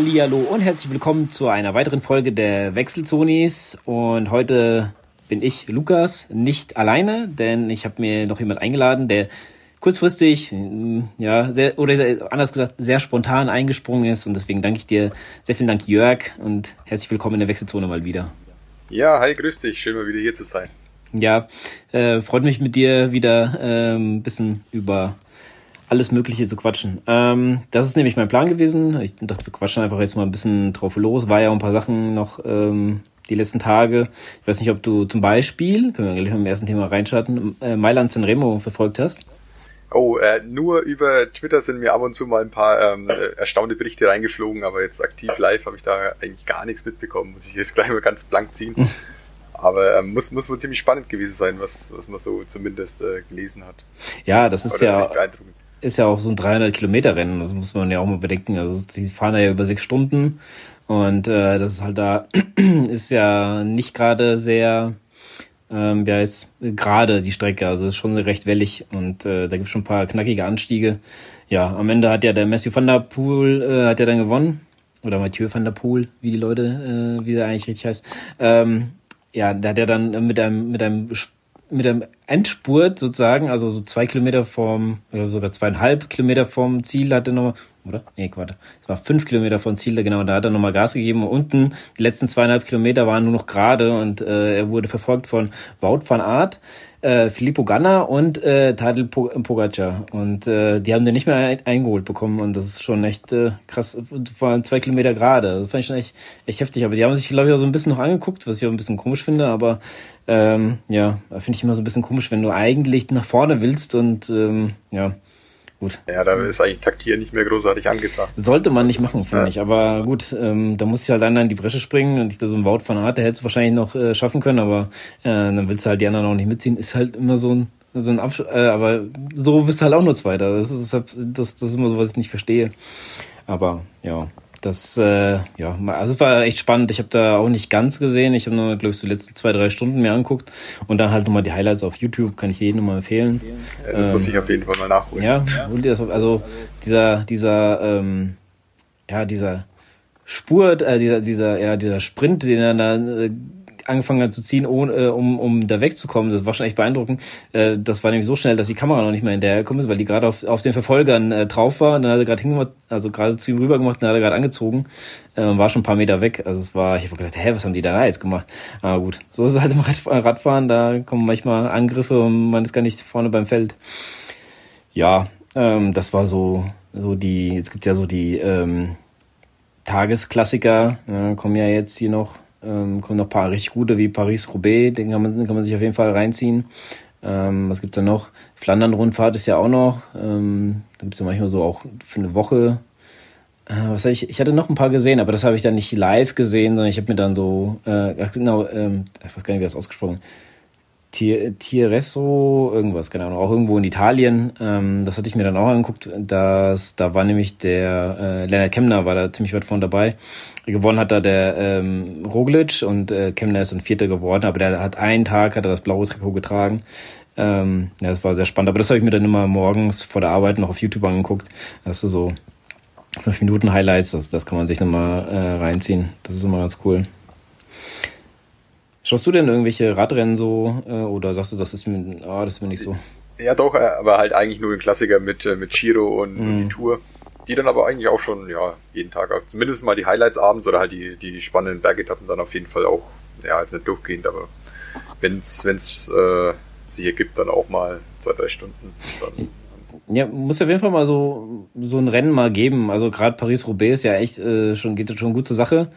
Hallihallo und herzlich willkommen zu einer weiteren Folge der Wechselzonis. Und heute bin ich, Lukas, nicht alleine, denn ich habe mir noch jemand eingeladen, der kurzfristig, ja, sehr, oder anders gesagt, sehr spontan eingesprungen ist. Und deswegen danke ich dir, sehr vielen Dank, Jörg, und herzlich willkommen in der Wechselzone mal wieder. Ja, hi, grüß dich, schön mal wieder hier zu sein. Ja, äh, freut mich mit dir wieder ein bisschen über alles Mögliche zu quatschen. Ähm, das ist nämlich mein Plan gewesen. Ich dachte, wir quatschen einfach jetzt mal ein bisschen drauf los. War ja ein paar Sachen noch ähm, die letzten Tage. Ich weiß nicht, ob du zum Beispiel, können wir gleich mit dem ersten Thema reinstarten, äh, Mailand Sanremo verfolgt hast. Oh, äh, nur über Twitter sind mir ab und zu mal ein paar ähm, erstaunte Berichte reingeflogen, aber jetzt aktiv live habe ich da eigentlich gar nichts mitbekommen. Muss ich jetzt gleich mal ganz blank ziehen. Aber ähm, muss, muss wohl ziemlich spannend gewesen sein, was, was man so zumindest äh, gelesen hat. Ja, das ist Oder ja ist ja auch so ein 300 Kilometer Rennen, das muss man ja auch mal bedenken. Also die fahren ja über sechs Stunden und äh, das ist halt da ist ja nicht gerade sehr ähm, ja ist gerade die Strecke, also ist schon recht wellig und äh, da gibt es schon ein paar knackige Anstiege. Ja, am Ende hat ja der Matthew van der Poel äh, hat ja dann gewonnen oder Mathieu van der Poel, wie die Leute, äh, wie der eigentlich richtig heißt. Ähm, ja, der hat ja dann mit einem mit einem mit dem Endspurt sozusagen, also so zwei Kilometer vom, oder sogar zweieinhalb Kilometer vom Ziel hat er nochmal, oder? Nee, Quatsch. Es war fünf Kilometer vom Ziel, genau, da hat er nochmal Gas gegeben. Unten, die letzten zweieinhalb Kilometer waren nur noch gerade und äh, er wurde verfolgt von Wout van Aert, äh, Filippo Ganna und äh, Tadej Pogacar. Und äh, die haben den nicht mehr eingeholt bekommen und das ist schon echt äh, krass, vor zwei Kilometer gerade. Das fand ich schon echt, echt heftig. Aber die haben sich, glaube ich, auch so ein bisschen noch angeguckt, was ich auch ein bisschen komisch finde, aber ähm, ja, finde ich immer so ein bisschen komisch, wenn du eigentlich nach vorne willst und ähm, ja, Gut. Ja, da ist eigentlich Taktieren nicht mehr großartig angesagt. Sollte man nicht machen, finde ja. ich. Aber gut, ähm, da muss ich halt dann in die Bresche springen und ich glaube, so ein Wout von Art, der hätte es wahrscheinlich noch äh, schaffen können, aber äh, dann willst du halt die anderen auch nicht mitziehen. Ist halt immer so ein, so ein Absch äh, aber so wirst du halt auch nur Zweiter. Das ist, das, das ist immer so, was ich nicht verstehe. Aber ja, das, äh, ja, also es war echt spannend. Ich habe da auch nicht ganz gesehen. Ich habe nur, glaube ich, so die letzten zwei, drei Stunden mir anguckt und dann halt nochmal die Highlights auf YouTube. Kann ich jedem mal empfehlen. Ja, ähm, muss ich auf jeden Fall mal nachholen. Ja, auf, also dieser, dieser, ähm, ja, dieser Spurt, äh, dieser, dieser, ja, dieser Sprint, den er da äh, angefangen hat zu ziehen, ohne, äh, um, um da wegzukommen. Das war schon echt beeindruckend. Äh, das war nämlich so schnell, dass die Kamera noch nicht mehr hinterhergekommen ist, weil die gerade auf, auf den Verfolgern äh, drauf war. Und dann hat er gerade hingemacht, also gerade zu ihm rüber gemacht, dann hat er gerade angezogen war schon ein paar Meter weg. Also es war, ich habe gedacht, hä, was haben die da jetzt gemacht? Aber gut, so ist es halt im Radfahren, da kommen manchmal Angriffe und man ist gar nicht vorne beim Feld. Ja, ähm, das war so, so die, jetzt gibt's ja so die ähm, Tagesklassiker, ja, kommen ja jetzt hier noch ähm, kommen noch ein paar richtig gute wie Paris-Roubaix, den kann man, kann man sich auf jeden Fall reinziehen. Ähm, was gibt's da noch? Flandern-Rundfahrt ist ja auch noch. Ähm, da gibt's ja manchmal so auch für eine Woche. Äh, was ich? Ich hatte noch ein paar gesehen, aber das habe ich dann nicht live gesehen, sondern ich habe mir dann so, äh, genau, ähm, ich weiß gar nicht, wie das ausgesprochen Tieresso, irgendwas, Ahnung, auch irgendwo in Italien. Ähm, das hatte ich mir dann auch angeguckt. Das, da war nämlich der äh, Lennart Kemner, war da ziemlich weit vorne dabei. Gewonnen hat da der ähm, Roglic und äh, Kemner ist dann Vierter geworden, aber der hat einen Tag, hat er das blaue Trikot getragen. Ähm, ja, das war sehr spannend, aber das habe ich mir dann immer morgens vor der Arbeit noch auf YouTube angeguckt. Das ist so fünf Minuten Highlights, das, das kann man sich nochmal äh, reinziehen. Das ist immer ganz cool. Schaust du denn irgendwelche Radrennen so äh, oder sagst du, das ist mir, oh, das ist mir nicht so? Ja, doch, äh, aber halt eigentlich nur ein Klassiker mit, äh, mit Giro und, mm. und die Tour die dann aber eigentlich auch schon, ja, jeden Tag, zumindest mal die Highlights abends oder halt die, die spannenden Bergetappen dann auf jeden Fall auch, ja, ist nicht durchgehend, aber wenn es äh, sie hier gibt, dann auch mal zwei, drei Stunden. Dann, ja, muss auf jeden Fall mal so, so ein Rennen mal geben. Also gerade Paris-Roubaix ist ja echt äh, schon, geht schon gut zur Sache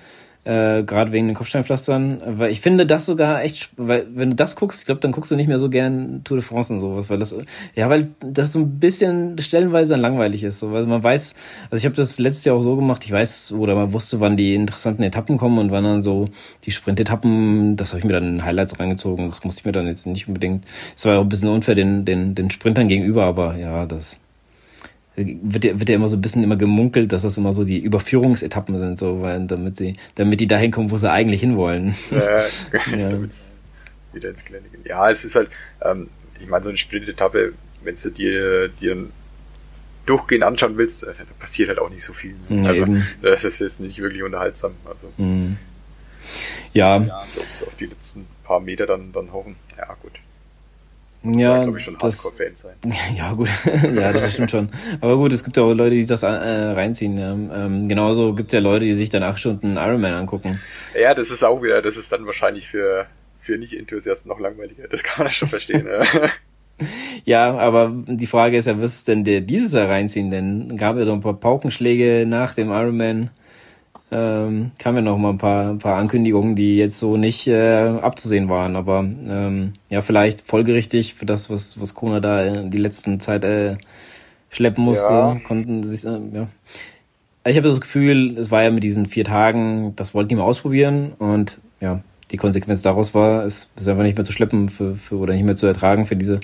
äh, gerade wegen den Kopfsteinpflastern, weil ich finde das sogar echt, weil wenn du das guckst, ich glaube, dann guckst du nicht mehr so gern Tour de France und sowas, weil das, ja, weil das so ein bisschen stellenweise dann langweilig ist, so, weil man weiß, also ich habe das letztes Jahr auch so gemacht, ich weiß, oder man wusste, wann die interessanten Etappen kommen und wann dann so die Sprint-Etappen, das habe ich mir dann in Highlights reingezogen, das musste ich mir dann jetzt nicht unbedingt, es war auch ein bisschen unfair den, den, den Sprintern gegenüber, aber ja, das wird ja, wird ja immer so ein bisschen immer gemunkelt, dass das immer so die Überführungsetappen sind, so, weil, damit sie, damit die dahin kommen, wo sie eigentlich hinwollen. Ja, ja. damit's wieder ins Gelände gehen. Ja, es ist halt, ähm, ich meine, so eine Sprint-Etappe, wenn du dir, dir durchgehend anschauen willst, äh, da passiert halt auch nicht so viel. Ne? Also eben. das ist jetzt nicht wirklich unterhaltsam. Also mhm. ja. ja. Das auf die letzten paar Meter dann, dann hoffen. Ja, gut. Das ja, glaube ich, schon das, sein. Ja, gut. ja, das stimmt schon. Aber gut, es gibt ja auch Leute, die das äh, reinziehen. Ja. Ähm, genauso gibt es ja Leute, die sich dann acht Stunden Ironman angucken. Ja, das ist auch wieder, das ist dann wahrscheinlich für, für Nicht-Enthusiasten noch langweiliger. Das kann man schon verstehen. ja. ja, aber die Frage ist ja, was ist denn der dieses Jahr reinziehen? Denn gab ja doch ein paar Paukenschläge nach dem Ironman ähm, kamen ja noch mal ein paar, ein paar Ankündigungen, die jetzt so nicht äh, abzusehen waren. Aber ähm, ja, vielleicht folgerichtig für das, was, was Kona da die letzten Zeit äh, schleppen musste, ja. konnten sich, äh, ja. Ich habe das Gefühl, es war ja mit diesen vier Tagen, das wollten die mal ausprobieren und ja, die Konsequenz daraus war, es ist einfach nicht mehr zu schleppen für, für oder nicht mehr zu ertragen für diese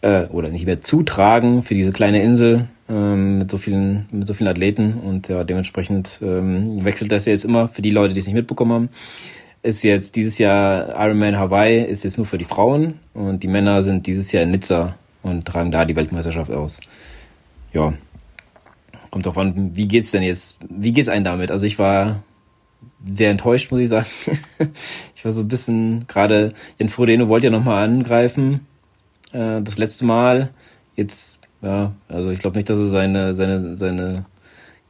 äh, oder nicht mehr zutragen für diese kleine Insel ähm, mit so vielen, mit so vielen Athleten und ja, dementsprechend ähm, wechselt das ja jetzt immer für die Leute, die es nicht mitbekommen haben. Ist jetzt dieses Jahr Ironman Hawaii ist jetzt nur für die Frauen und die Männer sind dieses Jahr in Nizza und tragen da die Weltmeisterschaft aus. Ja. Kommt drauf an, wie geht's denn jetzt? Wie geht's einem damit? Also ich war sehr enttäuscht, muss ich sagen. ich war so ein bisschen, gerade Jan Frodeno wollte ja nochmal angreifen, äh, das letzte Mal. Jetzt ja, also ich glaube nicht, dass er seine, seine, seine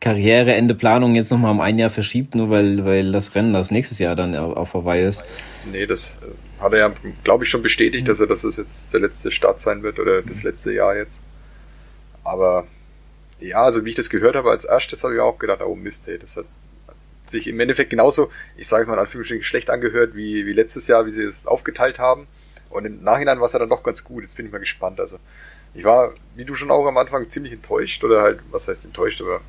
Karriereende-Planung jetzt nochmal um ein Jahr verschiebt, nur weil, weil das Rennen das nächstes Jahr dann auf Hawaii ist. Nee, das äh, hat er ja, glaube ich, schon bestätigt, dass er, dass es jetzt der letzte Start sein wird oder das letzte Jahr jetzt. Aber ja, also wie ich das gehört habe als erstes, habe ich auch gedacht, oh Mist, ey, das hat sich im Endeffekt genauso, ich sage es mal in Anführungsstrichen, schlecht angehört wie, wie letztes Jahr, wie sie es aufgeteilt haben. Und im Nachhinein war es ja dann doch ganz gut. Jetzt bin ich mal gespannt. Also ich war, wie du schon auch am Anfang, ziemlich enttäuscht oder halt, was heißt enttäuscht, aber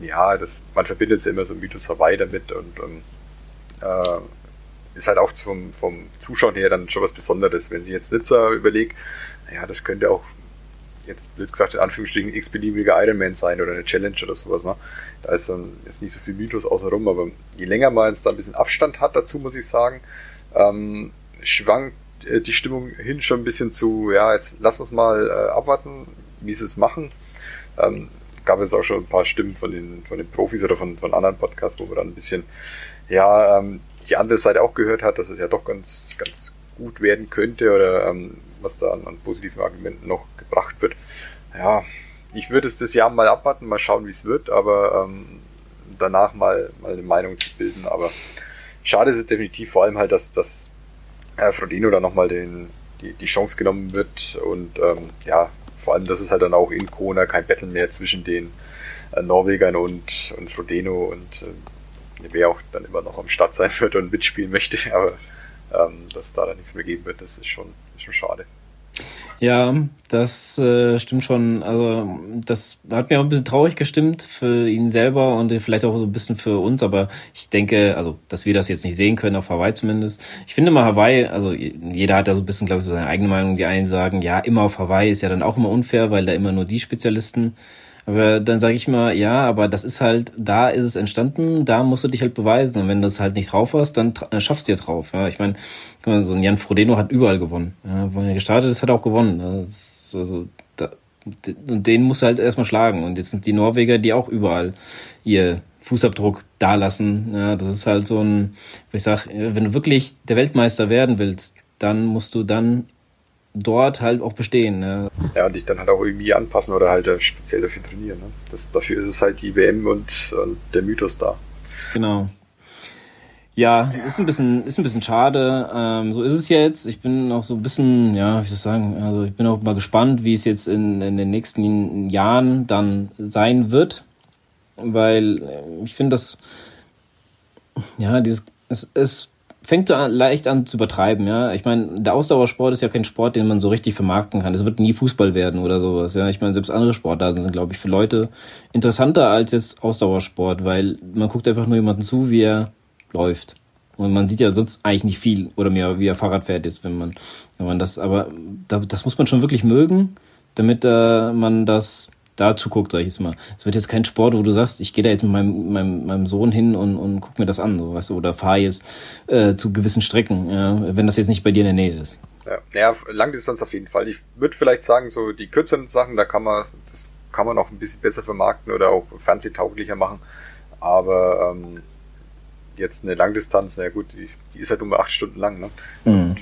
ja, das, man verbindet es ja immer so Mythos Hawaii damit und, und äh, ist halt auch vom, vom Zuschauen her dann schon was Besonderes. Wenn ich jetzt Nizza überlege, naja, das könnte auch jetzt blöd gesagt in Anführungsstrichen x-beliebiger Ironman sein oder eine Challenge oder sowas. Ne? Da ist dann jetzt nicht so viel Mythos außenrum, aber je länger man jetzt da ein bisschen Abstand hat dazu, muss ich sagen, ähm, schwankt die Stimmung hin schon ein bisschen zu, ja, jetzt lassen wir es mal äh, abwarten, wie sie es machen. Ähm, gab es auch schon ein paar Stimmen von den, von den Profis oder von, von anderen Podcasts, wo man dann ein bisschen, ja, ähm, die andere Seite auch gehört hat, dass es ja doch ganz, ganz gut werden könnte oder ähm, was da an, an positiven Argumenten noch gebracht wird. Ja, ich würde es das Jahr mal abwarten, mal schauen, wie es wird, aber ähm, danach mal, mal eine Meinung zu bilden. Aber schade ist es definitiv, vor allem halt, dass, dass äh, Frodeno dann nochmal den, die, die Chance genommen wird und ähm, ja, vor allem, dass es halt dann auch in Kona kein Battle mehr zwischen den äh, Norwegern und, und Frodeno und äh, wer auch dann immer noch am Start sein wird und mitspielen möchte, aber ähm, dass da dann nichts mehr geben wird, das ist schon, ist schon schade. Ja, das äh, stimmt schon. Also das hat mir auch ein bisschen traurig gestimmt für ihn selber und vielleicht auch so ein bisschen für uns. Aber ich denke, also dass wir das jetzt nicht sehen können auf Hawaii zumindest. Ich finde mal Hawaii, also jeder hat da so ein bisschen, glaube ich, so seine eigene Meinung. Die einen sagen, ja, immer auf Hawaii ist ja dann auch immer unfair, weil da immer nur die Spezialisten aber dann sage ich mal, ja, aber das ist halt, da ist es entstanden, da musst du dich halt beweisen. Und wenn du es halt nicht drauf hast, dann äh, schaffst du ja drauf. Ja, ich meine, so ein Jan Frodeno hat überall gewonnen. Ja, wo er gestartet ist, hat er auch gewonnen. Das also, da, und den musst du halt erstmal schlagen. Und jetzt sind die Norweger, die auch überall ihr Fußabdruck dalassen. Ja, das ist halt so ein, ich sag, wenn du wirklich der Weltmeister werden willst, dann musst du dann dort halt auch bestehen. Ne? Ja, und dich dann halt auch irgendwie anpassen oder halt speziell dafür trainieren. Ne? Das, dafür ist es halt die WM und, und der Mythos da. Genau. Ja, ist ein bisschen, ist ein bisschen schade. Ähm, so ist es jetzt. Ich bin auch so ein bisschen, ja, wie soll ich sagen, also ich bin auch mal gespannt, wie es jetzt in, in den nächsten Jahren dann sein wird. Weil äh, ich finde das, ja, dieses, es, es fängt so an, leicht an zu übertreiben, ja. Ich meine, der Ausdauersport ist ja kein Sport, den man so richtig vermarkten kann. Es wird nie Fußball werden oder sowas, ja. Ich meine, selbst andere Sportarten sind, glaube ich, für Leute interessanter als jetzt Ausdauersport, weil man guckt einfach nur jemanden zu, wie er läuft. Und man sieht ja sonst eigentlich nicht viel oder mehr, wie er Fahrrad fährt jetzt, wenn man, wenn man das, aber das muss man schon wirklich mögen, damit äh, man das da zuguckt, sag ich jetzt mal. Es wird jetzt kein Sport, wo du sagst, ich gehe da jetzt mit meinem, meinem, meinem Sohn hin und, und guck mir das an, so, weißt du, oder fahre jetzt äh, zu gewissen Strecken, ja, wenn das jetzt nicht bei dir in der Nähe ist. Ja, ja Langdistanz auf jeden Fall. Ich würde vielleicht sagen, so die kürzeren Sachen, da kann man, das kann man auch ein bisschen besser vermarkten oder auch fernsehtauglicher machen. Aber ähm, jetzt eine Langdistanz, na gut, die, die ist halt nur acht Stunden lang. Ne? Mhm.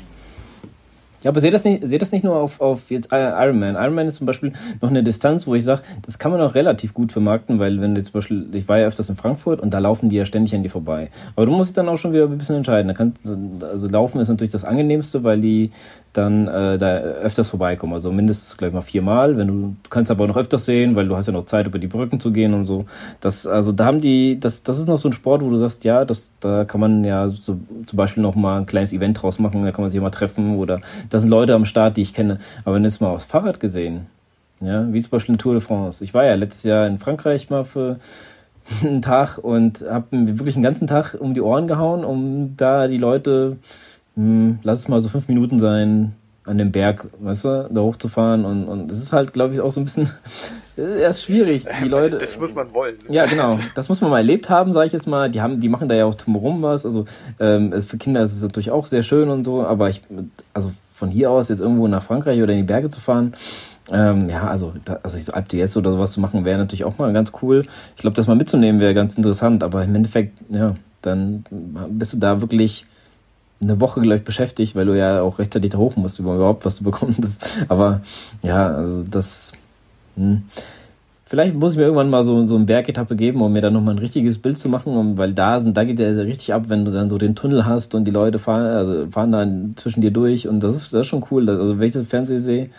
Ja, aber seht das nicht, seht das nicht nur auf, auf jetzt Ironman. Ironman ist zum Beispiel noch eine Distanz, wo ich sage, das kann man auch relativ gut vermarkten, weil wenn du zum Beispiel, ich war ja öfters in Frankfurt und da laufen die ja ständig an dir vorbei. Aber du musst dich dann auch schon wieder ein bisschen entscheiden. Da kann, also laufen ist natürlich das angenehmste, weil die dann äh, da öfters vorbeikommen. Also mindestens gleich mal viermal. Wenn du, du kannst aber auch noch öfters sehen, weil du hast ja noch Zeit, über die Brücken zu gehen und so. Das, also da haben die, das, das ist noch so ein Sport, wo du sagst, ja, das, da kann man ja so, zum Beispiel noch mal ein kleines Event draus machen, da kann man sich mal treffen oder da sind Leute am Start, die ich kenne. Aber wenn du es mal aufs Fahrrad gesehen, ja, wie zum Beispiel eine Tour de France. Ich war ja letztes Jahr in Frankreich mal für einen Tag und habe mir wirklich einen ganzen Tag um die Ohren gehauen, um da die Leute hm, lass es mal so fünf Minuten sein, an dem Berg, weißt du, da hochzufahren und, und es ist halt, glaube ich, auch so ein bisschen erst schwierig. Die Leute. Das muss man wollen. Ja, genau. Das muss man mal erlebt haben, sage ich jetzt mal. Die haben, die machen da ja auch drumherum was. Also ähm, für Kinder ist es natürlich auch sehr schön und so, aber ich, also von hier aus jetzt irgendwo nach Frankreich oder in die Berge zu fahren, ähm, ja, also, da, also so Alp d'Huez oder sowas zu machen, wäre natürlich auch mal ganz cool. Ich glaube, das mal mitzunehmen wäre ganz interessant, aber im Endeffekt, ja, dann bist du da wirklich eine Woche, glaube ich, beschäftigt, weil du ja auch rechtzeitig da hoch musst, überhaupt was zu bekommen. Das, aber ja, also das. Hm. Vielleicht muss ich mir irgendwann mal so, so eine Bergetappe geben, um mir dann nochmal ein richtiges Bild zu machen, um, weil da, da geht der richtig ab, wenn du dann so den Tunnel hast und die Leute fahren, also fahren dann zwischen dir durch und das ist, das ist schon cool. Also wenn ich das Fernsehen sehe,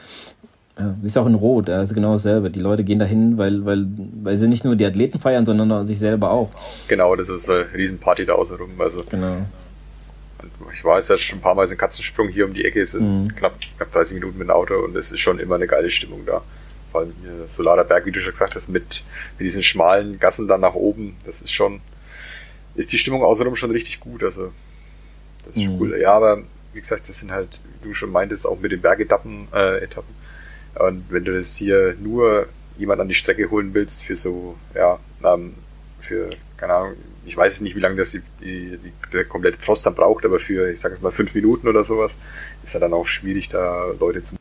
ja, ist auch in Rot, da ist genau dasselbe. Die Leute gehen dahin, weil, weil, weil sie nicht nur die Athleten feiern, sondern sich selber auch. Genau, das ist eine Riesenparty da außenrum. Also genau ich war jetzt schon ein paar Mal so ein Katzensprung hier um die Ecke, sind mhm. knapp, knapp 30 Minuten mit dem Auto und es ist schon immer eine geile Stimmung da. Vor allem hier Solarer Berg, wie du schon gesagt hast, mit, mit diesen schmalen Gassen dann nach oben, das ist schon, ist die Stimmung außenrum schon richtig gut, also das ist mhm. cool. Ja, aber wie gesagt, das sind halt, wie du schon meintest, auch mit den Bergetappen, äh, Etappen. Und wenn du das hier nur jemand an die Strecke holen willst für so, ja, ähm, für, keine Ahnung, ich weiß nicht, wie lange das die, die, die, der komplette Frost dann braucht, aber für, ich sage jetzt mal, fünf Minuten oder sowas, ist ja dann auch schwierig, da Leute zu.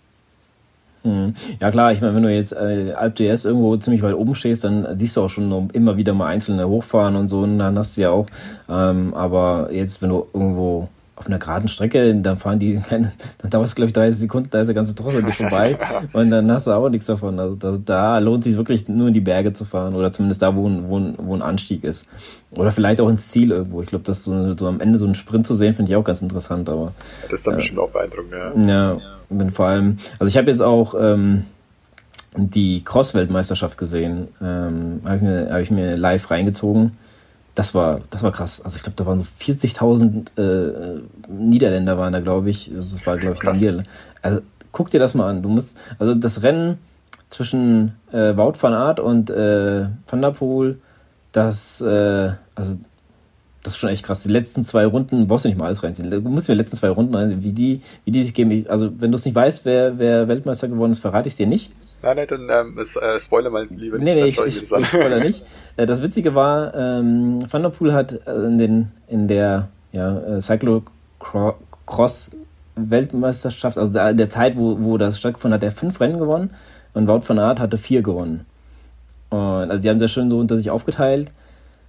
Mhm. Ja klar, ich meine, wenn du jetzt äh, Alp DS irgendwo ziemlich weit oben stehst, dann siehst du auch schon immer wieder mal einzelne hochfahren und so, und dann hast du ja auch. Ähm, aber jetzt, wenn du irgendwo auf einer geraden Strecke, dann fahren die, dann dauert es glaube ich 30 Sekunden, da ist der ganze nicht vorbei und dann hast du auch nichts davon. Also da, da lohnt sich wirklich nur in die Berge zu fahren oder zumindest da, wo ein, wo ein, wo ein Anstieg ist. Oder vielleicht auch ins Ziel irgendwo. Ich glaube, das so, so am Ende so einen Sprint zu sehen, finde ich auch ganz interessant. Aber das ist dann äh, bestimmt auch beeindruckend, ja. Ja, bin vor allem, also ich habe jetzt auch ähm, die Cross-Weltmeisterschaft gesehen, ähm, habe ich, mir, hab ich mir live reingezogen das war, das war krass. Also ich glaube, da waren so 40.000 äh, Niederländer waren da, glaube ich. Das war, glaube ich, krass. Niederländer. Also guck dir das mal an. Du musst, also das Rennen zwischen äh, Wout van Aert und äh, Van der Poel, das, äh, also das ist schon echt krass. Die letzten zwei Runden brauchst du nicht mal alles reinziehen. Du musst mir die letzten zwei Runden reinziehen, wie die, wie die sich geben. Also wenn du es nicht weißt, wer, wer Weltmeister geworden ist, verrate ich es dir nicht. Nein, nein, dann ähm, äh, spoiler mal lieber nicht. Nee, nee, ich, ich, ich spoiler nicht. Äh, das Witzige war, ähm, Van der Poel hat äh, in, den, in der ja, äh, Cyclocross Weltmeisterschaft, also in der Zeit, wo, wo das stattgefunden hat, er fünf Rennen gewonnen und Wout van Aert hatte vier gewonnen. Und also die haben sehr schön so unter sich aufgeteilt.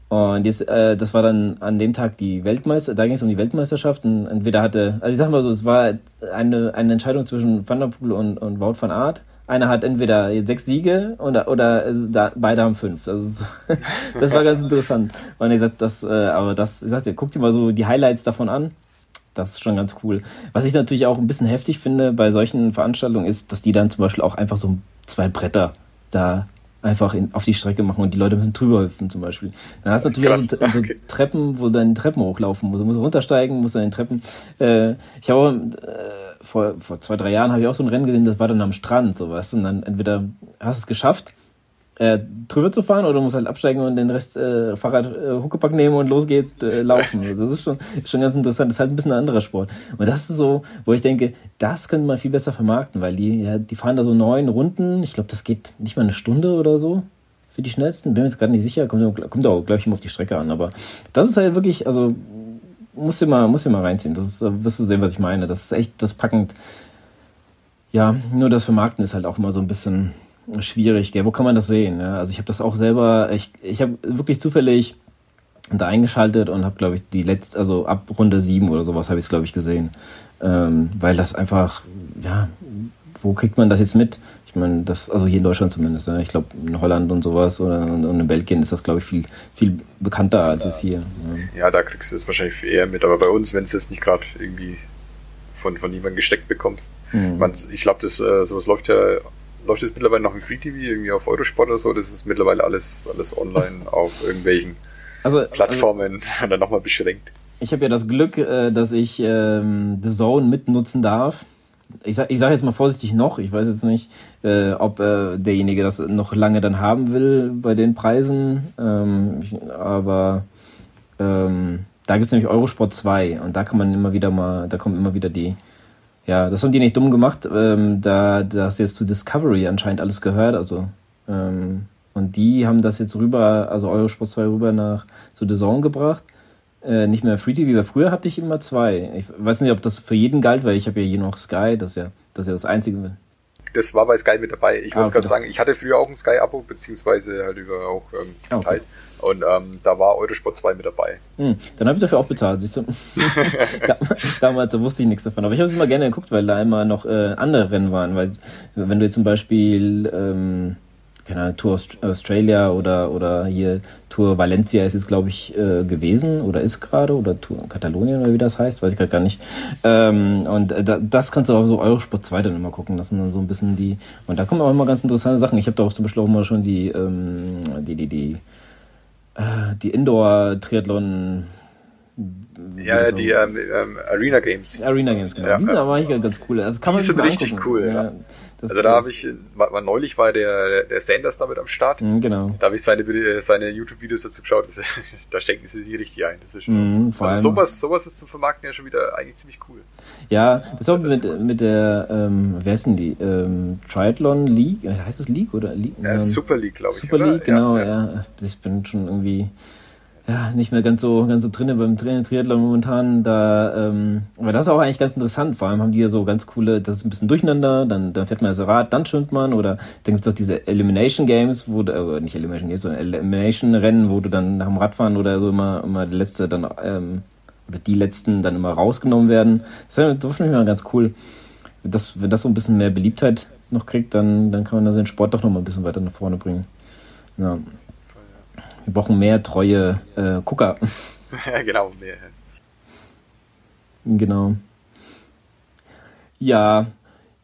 Und jetzt, äh, das war dann an dem Tag die Weltmeister, da ging es um die Weltmeisterschaft und entweder hatte, also ich sag mal so, es war eine, eine Entscheidung zwischen Van der Poel und, und Wout van Aert einer hat entweder sechs Siege oder, oder da, beide haben fünf. Also, das war ganz interessant. Und ich gesagt, das, äh, aber das, ich sagte, guck dir mal so die Highlights davon an. Das ist schon ganz cool. Was ich natürlich auch ein bisschen heftig finde bei solchen Veranstaltungen ist, dass die dann zum Beispiel auch einfach so zwei Bretter da einfach in, auf die Strecke machen und die Leute müssen drüber hüpfen zum Beispiel. Dann hast du natürlich Krass, auch so, okay. Treppen, wo du dann Treppen hochlaufen musst. Du musst runtersteigen, musst dann den Treppen. Äh, ich habe äh, vor, vor zwei, drei Jahren habe ich auch so ein Rennen gesehen, das war dann am Strand, so weißt du. Und dann entweder hast du es geschafft, äh, drüber zu fahren oder du musst halt absteigen und den Rest äh, Fahrrad äh, Huckepack nehmen und los geht's äh, laufen. Das ist schon, schon ganz interessant. Das ist halt ein bisschen ein anderer Sport. Und das ist so, wo ich denke, das könnte man viel besser vermarkten, weil die, ja, die fahren da so neun Runden. Ich glaube, das geht nicht mal eine Stunde oder so für die schnellsten. Bin mir jetzt gerade nicht sicher. Kommt, kommt auch, glaube ich, immer auf die Strecke an. Aber das ist halt wirklich, also musst du mal, musst du mal reinziehen. Das ist, wirst du sehen, was ich meine. Das ist echt das packend. Ja, nur das Vermarkten ist halt auch immer so ein bisschen schwierig, gell? Wo kann man das sehen? Ja? Also ich habe das auch selber, ich, ich habe wirklich zufällig da eingeschaltet und habe, glaube ich, die letzte, also ab Runde sieben oder sowas habe ich es, glaube ich, gesehen. Ähm, weil das einfach, ja, wo kriegt man das jetzt mit? Ich meine, das, also hier in Deutschland zumindest, ja. ich glaube in Holland und sowas oder und in Belgien ist das, glaube ich, viel, viel bekannter als es hier. Ja. ja, da kriegst du es wahrscheinlich eher mit, aber bei uns, wenn es jetzt nicht gerade irgendwie von, von jemandem gesteckt bekommst. Mhm. Man, ich glaube, das äh, sowas läuft ja läuft jetzt mittlerweile noch im Free TV, irgendwie auf Eurosport oder so. Das ist mittlerweile alles, alles online auf irgendwelchen also, also Plattformen also, dann nochmal beschränkt. Ich habe ja das Glück, äh, dass ich ähm, The Zone mitnutzen darf. Ich sage ich sag jetzt mal vorsichtig noch, ich weiß jetzt nicht, äh, ob äh, derjenige das noch lange dann haben will bei den Preisen, ähm, ich, aber ähm, da gibt's nämlich Eurosport 2 und da kann man immer wieder mal, da kommen immer wieder die, ja, das haben die nicht dumm gemacht, ähm, da das jetzt zu Discovery anscheinend alles gehört, also ähm, und die haben das jetzt rüber, also Eurosport 2 rüber nach zu The Zone gebracht. Äh, nicht mehr Free TV, weil früher hatte ich immer zwei. Ich weiß nicht, ob das für jeden galt, weil ich habe ja hier noch Sky, das ist ja das, ist ja das einzige. Das war bei Sky mit dabei. Ich ah, wollte okay, gerade sagen, ich hatte früher auch ein Sky-Abo, beziehungsweise halt über auch ähm, ah, okay. Und ähm, da war Eurosport 2 mit dabei. Hm, dann habe ich dafür auch bezahlt, siehst du. Damals wusste ich nichts davon. Aber ich habe es immer gerne geguckt, weil da immer noch äh, andere Rennen waren. Weil wenn du jetzt zum Beispiel ähm, keine Ahnung, Tour Australia oder, oder hier Tour Valencia ist jetzt, glaube ich, äh, gewesen oder ist gerade oder Tour Katalonien oder wie das heißt, weiß ich gerade gar nicht. Ähm, und äh, das kannst du auf so Eurosport 2 dann immer gucken. Das sind dann so ein bisschen die, und da kommen auch immer ganz interessante Sachen. Ich habe da auch zum Beispiel auch mal schon die, ähm, die, die, die, äh, die Indoor-Triathlon ja, die ähm, ähm, Arena Games. Arena Games, genau. Ja, die sind aber eigentlich ganz cool. Also kann die sind richtig angucken. cool, ja. also da habe ich, war, war, neulich war der, der Sanders damit am Start. Mhm, genau. Da habe ich seine, seine YouTube-Videos dazu geschaut. Das, da stecken sie sich richtig ein. Das ist schon, mhm, also sowas, sowas ist zum Vermarkten ja schon wieder eigentlich ziemlich cool. Ja, das ist auch mit, mit der, ähm, wer ist denn die? Ähm, Triathlon League? Äh, heißt das League oder League? Ja, Super League, glaube ich. Super League, genau, ja, ja. Ich bin schon irgendwie ja, nicht mehr ganz so, ganz so drinne beim Triathlon momentan. Da, ähm, aber das ist auch eigentlich ganz interessant. Vor allem haben die ja so ganz coole, das ist ein bisschen durcheinander, dann, dann fährt man das Rad, dann schwimmt man oder dann gibt's auch diese Elimination Games, wo äh, nicht Elimination Games, sondern Elimination Rennen, wo du dann nach dem Radfahren oder so immer, immer der letzte dann, ähm, oder die letzten dann immer rausgenommen werden. Das ist das finde ich mal ganz cool. Das, wenn das so ein bisschen mehr Beliebtheit noch kriegt, dann, dann kann man das den Sport doch noch mal ein bisschen weiter nach vorne bringen. Ja. Wir brauchen mehr treue äh, Gucker. Ja, genau, mehr. Genau. Ja,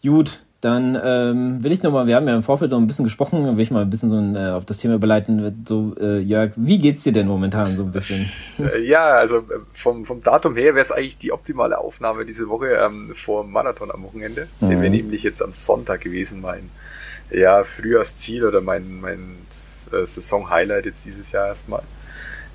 gut. Dann ähm, will ich nochmal, wir haben ja im Vorfeld noch ein bisschen gesprochen, will ich mal ein bisschen so äh, auf das Thema beleiten. So, äh, Jörg, wie geht's dir denn momentan so ein bisschen? Äh, ja, also äh, vom, vom Datum her wäre es eigentlich die optimale Aufnahme diese Woche ähm, vor dem Marathon am Wochenende. Mhm. Der wäre nämlich jetzt am Sonntag gewesen, mein ja, Frühjahrsziel oder mein, mein äh, Saison-Highlight jetzt dieses Jahr erstmal.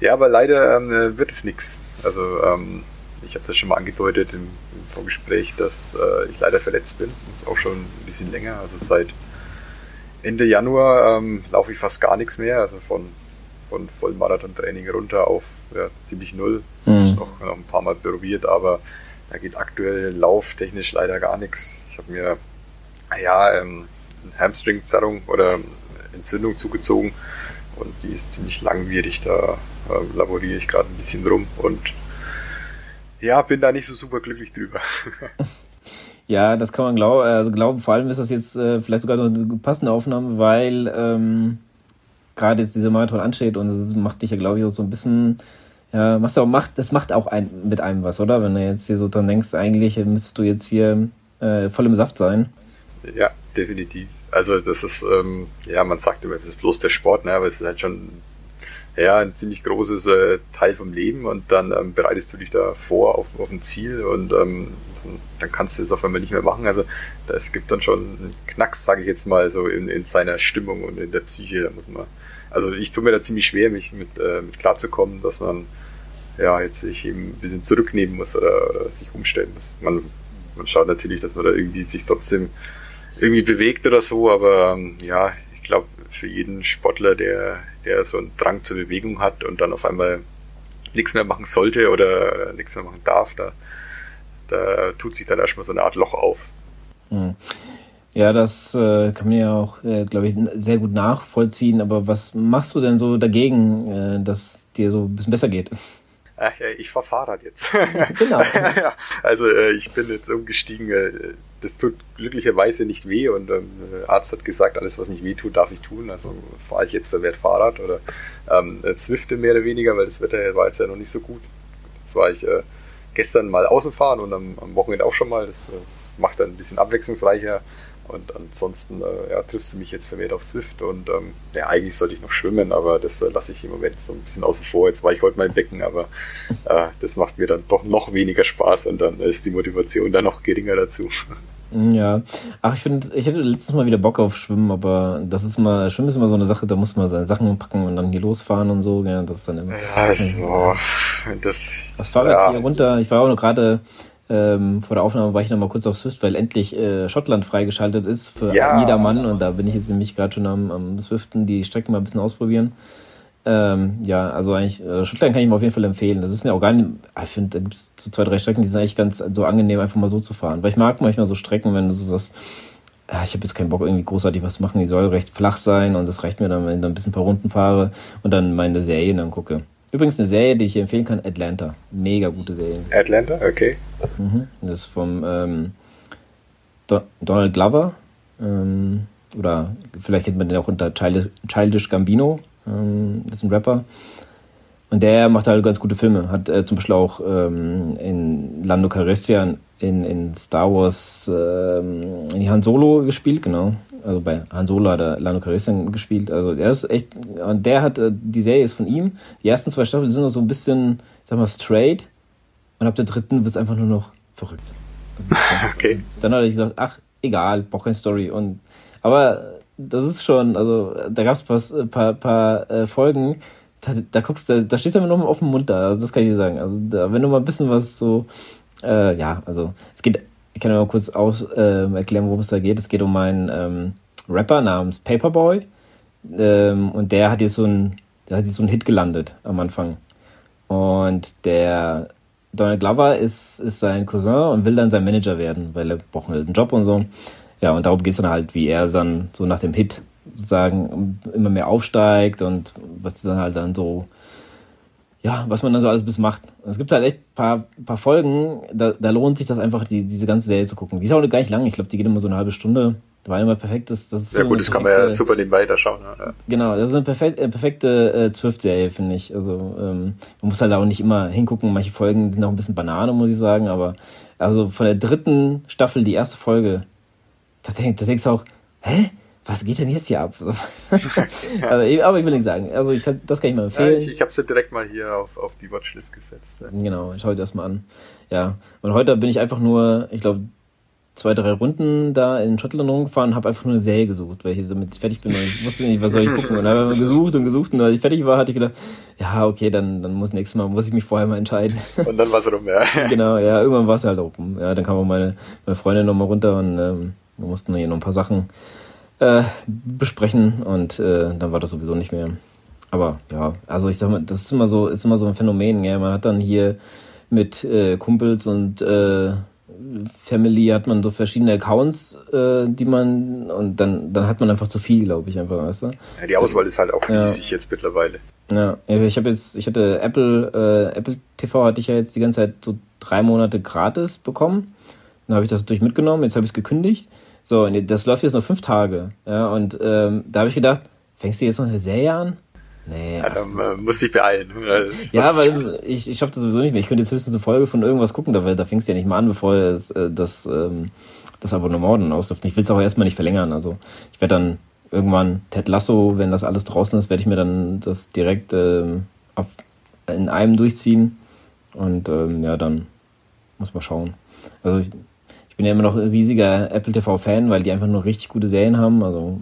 Ja, aber leider ähm, äh, wird es nichts. Also ähm, ich habe das schon mal angedeutet im, im Vorgespräch, dass äh, ich leider verletzt bin. Das ist auch schon ein bisschen länger. Also seit Ende Januar ähm, laufe ich fast gar nichts mehr. Also von, von Vollmarathon-Training runter auf ja, ziemlich null. Mhm. Noch, noch ein paar Mal probiert, aber da geht aktuell lauftechnisch leider gar nichts. Ich habe mir ja ähm, Hamstring-Zerrung oder Entzündung zugezogen und die ist ziemlich langwierig. Da äh, laboriere ich gerade ein bisschen rum und ja, bin da nicht so super glücklich drüber. ja, das kann man glauben. Also glauben. Vor allem ist das jetzt äh, vielleicht sogar eine passende Aufnahme, weil ähm, gerade jetzt dieser Marathon ansteht und es macht dich ja, glaube ich, auch so ein bisschen. Ja, machst auch, macht, das macht auch ein, mit einem was, oder? Wenn du jetzt hier so dran denkst, eigentlich müsstest du jetzt hier äh, voll im Saft sein. Ja, definitiv. Also das ist, ähm, ja, man sagt immer, das ist bloß der Sport, ne? aber es ist halt schon ja, ein ziemlich großes äh, Teil vom Leben und dann ähm, bereitest du dich da vor auf, auf ein Ziel und ähm, dann kannst du es auf einmal nicht mehr machen. Also es gibt dann schon einen Knacks, sage ich jetzt mal, so in, in seiner Stimmung und in der Psyche. Da muss man, also ich tue mir da ziemlich schwer, mich mit, äh, mit klarzukommen, dass man ja jetzt sich eben ein bisschen zurücknehmen muss oder, oder sich umstellen muss. Man, man schaut natürlich, dass man da irgendwie sich trotzdem irgendwie bewegt oder so, aber ähm, ja, ich glaube, für jeden Sportler, der, der so einen Drang zur Bewegung hat und dann auf einmal nichts mehr machen sollte oder nichts mehr machen darf, da, da tut sich dann erstmal so eine Art Loch auf. Hm. Ja, das äh, kann man ja auch, äh, glaube ich, sehr gut nachvollziehen. Aber was machst du denn so dagegen, äh, dass dir so ein bisschen besser geht? Ach ich fahr Fahrrad jetzt. genau. also äh, ich bin jetzt umgestiegen. Äh, das tut glücklicherweise nicht weh und ähm, der Arzt hat gesagt, alles was nicht weh tut, darf ich tun. Also fahre ich jetzt verwehrt Fahrrad oder ähm, äh, Zwifte mehr oder weniger, weil das Wetter war jetzt ja noch nicht so gut. Jetzt war ich äh, gestern mal außen fahren und am, am Wochenende auch schon mal. Das äh, macht dann ein bisschen abwechslungsreicher. Und ansonsten äh, ja, triffst du mich jetzt vermehrt auf Swift und ähm, ja, eigentlich sollte ich noch schwimmen, aber das äh, lasse ich im Moment so ein bisschen außen vor. Jetzt war ich heute mal im Becken, aber äh, das macht mir dann doch noch weniger Spaß und dann ist die Motivation dann noch geringer dazu. Ja, ach, ich finde, ich hätte letztes Mal wieder Bock auf Schwimmen, aber das ist mal, Schwimmen ist immer so eine Sache, da muss man seine Sachen packen und dann hier losfahren und so, ja, das ist dann immer. Ja, so, das, das Fahrrad ja. hier runter, ich war auch noch gerade ähm, vor der Aufnahme war ich noch mal kurz auf Swift, weil endlich äh, Schottland freigeschaltet ist für ja. jedermann. Und da bin ich jetzt nämlich gerade schon am, am Swiften, die Strecken mal ein bisschen ausprobieren. Ähm, ja, also eigentlich, äh, Schottland kann ich mir auf jeden Fall empfehlen. Das ist ja auch gar nicht, ich finde, da gibt es so zwei, drei Strecken, die sind eigentlich ganz so angenehm, einfach mal so zu fahren. Weil ich mag manchmal so Strecken, wenn du so sagst, ja, ich habe jetzt keinen Bock, irgendwie großartig was zu machen, die soll recht flach sein und das reicht mir dann, wenn ich dann ein bisschen ein paar Runden fahre und dann meine Serien dann gucke. Übrigens eine Serie, die ich empfehlen kann, Atlanta. Mega gute Serie. Atlanta, okay. Mhm. Das ist vom ähm, Do Donald Glover. Ähm, oder vielleicht kennt man den auch unter Childish Gambino. Ähm, das ist ein Rapper. Und der macht halt ganz gute Filme. Hat äh, zum Beispiel auch ähm, in Lando Calrissian in, in Star Wars ähm, in Han Solo gespielt, genau also bei Han Solo hat er Lando Calrissian gespielt. Also der ist echt, und der hat, äh, die Serie ist von ihm. Die ersten zwei Staffeln sind noch so ein bisschen, sag mal, straight. Und ab der dritten wird es einfach nur noch verrückt. okay. Dann hat er gesagt, ach, egal, brauch keine Story. Und, aber das ist schon, also da gab es ein paar, paar, paar äh, Folgen, da, da guckst du, da stehst du immer noch auf dem Mund da, also das kann ich dir sagen. Also da, wenn du mal ein bisschen was so, äh, ja, also es geht ich kann mal kurz aus, äh, erklären, worum es da geht. Es geht um einen ähm, Rapper namens Paperboy. Ähm, und der hat jetzt so ein, der hat jetzt so einen Hit gelandet am Anfang. Und der Donald Glover ist, ist sein Cousin und will dann sein Manager werden, weil er braucht halt einen Job und so. Ja, und darum geht es dann halt, wie er dann so nach dem Hit sozusagen immer mehr aufsteigt und was dann halt dann so ja, was man dann so alles bis macht. Es gibt halt echt ein paar, paar Folgen, da, da lohnt sich das einfach, die, diese ganze Serie zu gucken. Die ist auch gar nicht lang, ich glaube, die geht immer so eine halbe Stunde. Da war immer perfekt. Das, das ist ja so gut, das kann man ja super nebenbei da schauen. Ja. Genau, das ist eine perfekt, äh, perfekte äh, Zwift-Serie, finde ich. Also ähm, man muss halt auch nicht immer hingucken. Manche Folgen sind auch ein bisschen Banane, muss ich sagen. Aber also von der dritten Staffel, die erste Folge, da, denk, da denkst du auch, hä? Was geht denn jetzt hier ab? also, aber ich will nicht sagen. Also ich kann, das kann ich mal empfehlen. Ja, ich ich habe es ja direkt mal hier auf, auf die Watchlist gesetzt. Ja. Genau, schau dir das mal an. Ja, und heute bin ich einfach nur, ich glaube, zwei, drei Runden da in Schottland rumgefahren und habe einfach nur eine Serie gesucht, weil ich damit fertig bin. Und ich wusste nicht, was soll ich gucken. Und dann habe ich gesucht und gesucht und als ich fertig war, hatte ich gedacht, ja, okay, dann, dann muss nächstes Mal, muss ich mich vorher mal entscheiden. Und dann war es rum, ja. genau, ja, irgendwann war es halt rum. Ja, dann kam auch meine, meine Freundin nochmal runter und ähm, wir mussten hier noch ein paar Sachen äh, besprechen und äh, dann war das sowieso nicht mehr. Aber ja, also ich sag mal, das ist immer so, ist immer so ein Phänomen, ja. Man hat dann hier mit äh, Kumpels und äh, Family hat man so verschiedene Accounts, äh, die man und dann dann hat man einfach zu viel, glaube ich einfach, weißt du? Ja, die Auswahl ist halt auch riesig ja. jetzt mittlerweile. Ja, ich habe jetzt, ich hatte Apple, äh, Apple TV hatte ich ja jetzt die ganze Zeit so drei Monate gratis bekommen. Dann habe ich das natürlich mitgenommen, jetzt habe ich es gekündigt. So, und das läuft jetzt noch fünf Tage. Ja, und ähm, da habe ich gedacht, fängst du jetzt noch eine Serie an? Nee. Ja, dann äh, musst dich beeilen. Ja, weil ich, ich schaffe das sowieso nicht mehr. Ich könnte jetzt höchstens eine Folge von irgendwas gucken, da, da fängst du ja nicht mal an, bevor das, äh, das, ähm, das Abonnement dann ausläuft. Ich will es auch erstmal nicht verlängern. Also ich werde dann irgendwann Ted Lasso, wenn das alles draußen ist, werde ich mir dann das direkt ähm, auf, in einem durchziehen. Und ähm, ja, dann muss man schauen. Also ich, ich bin ja immer noch ein riesiger Apple TV-Fan, weil die einfach nur richtig gute Serien haben. Also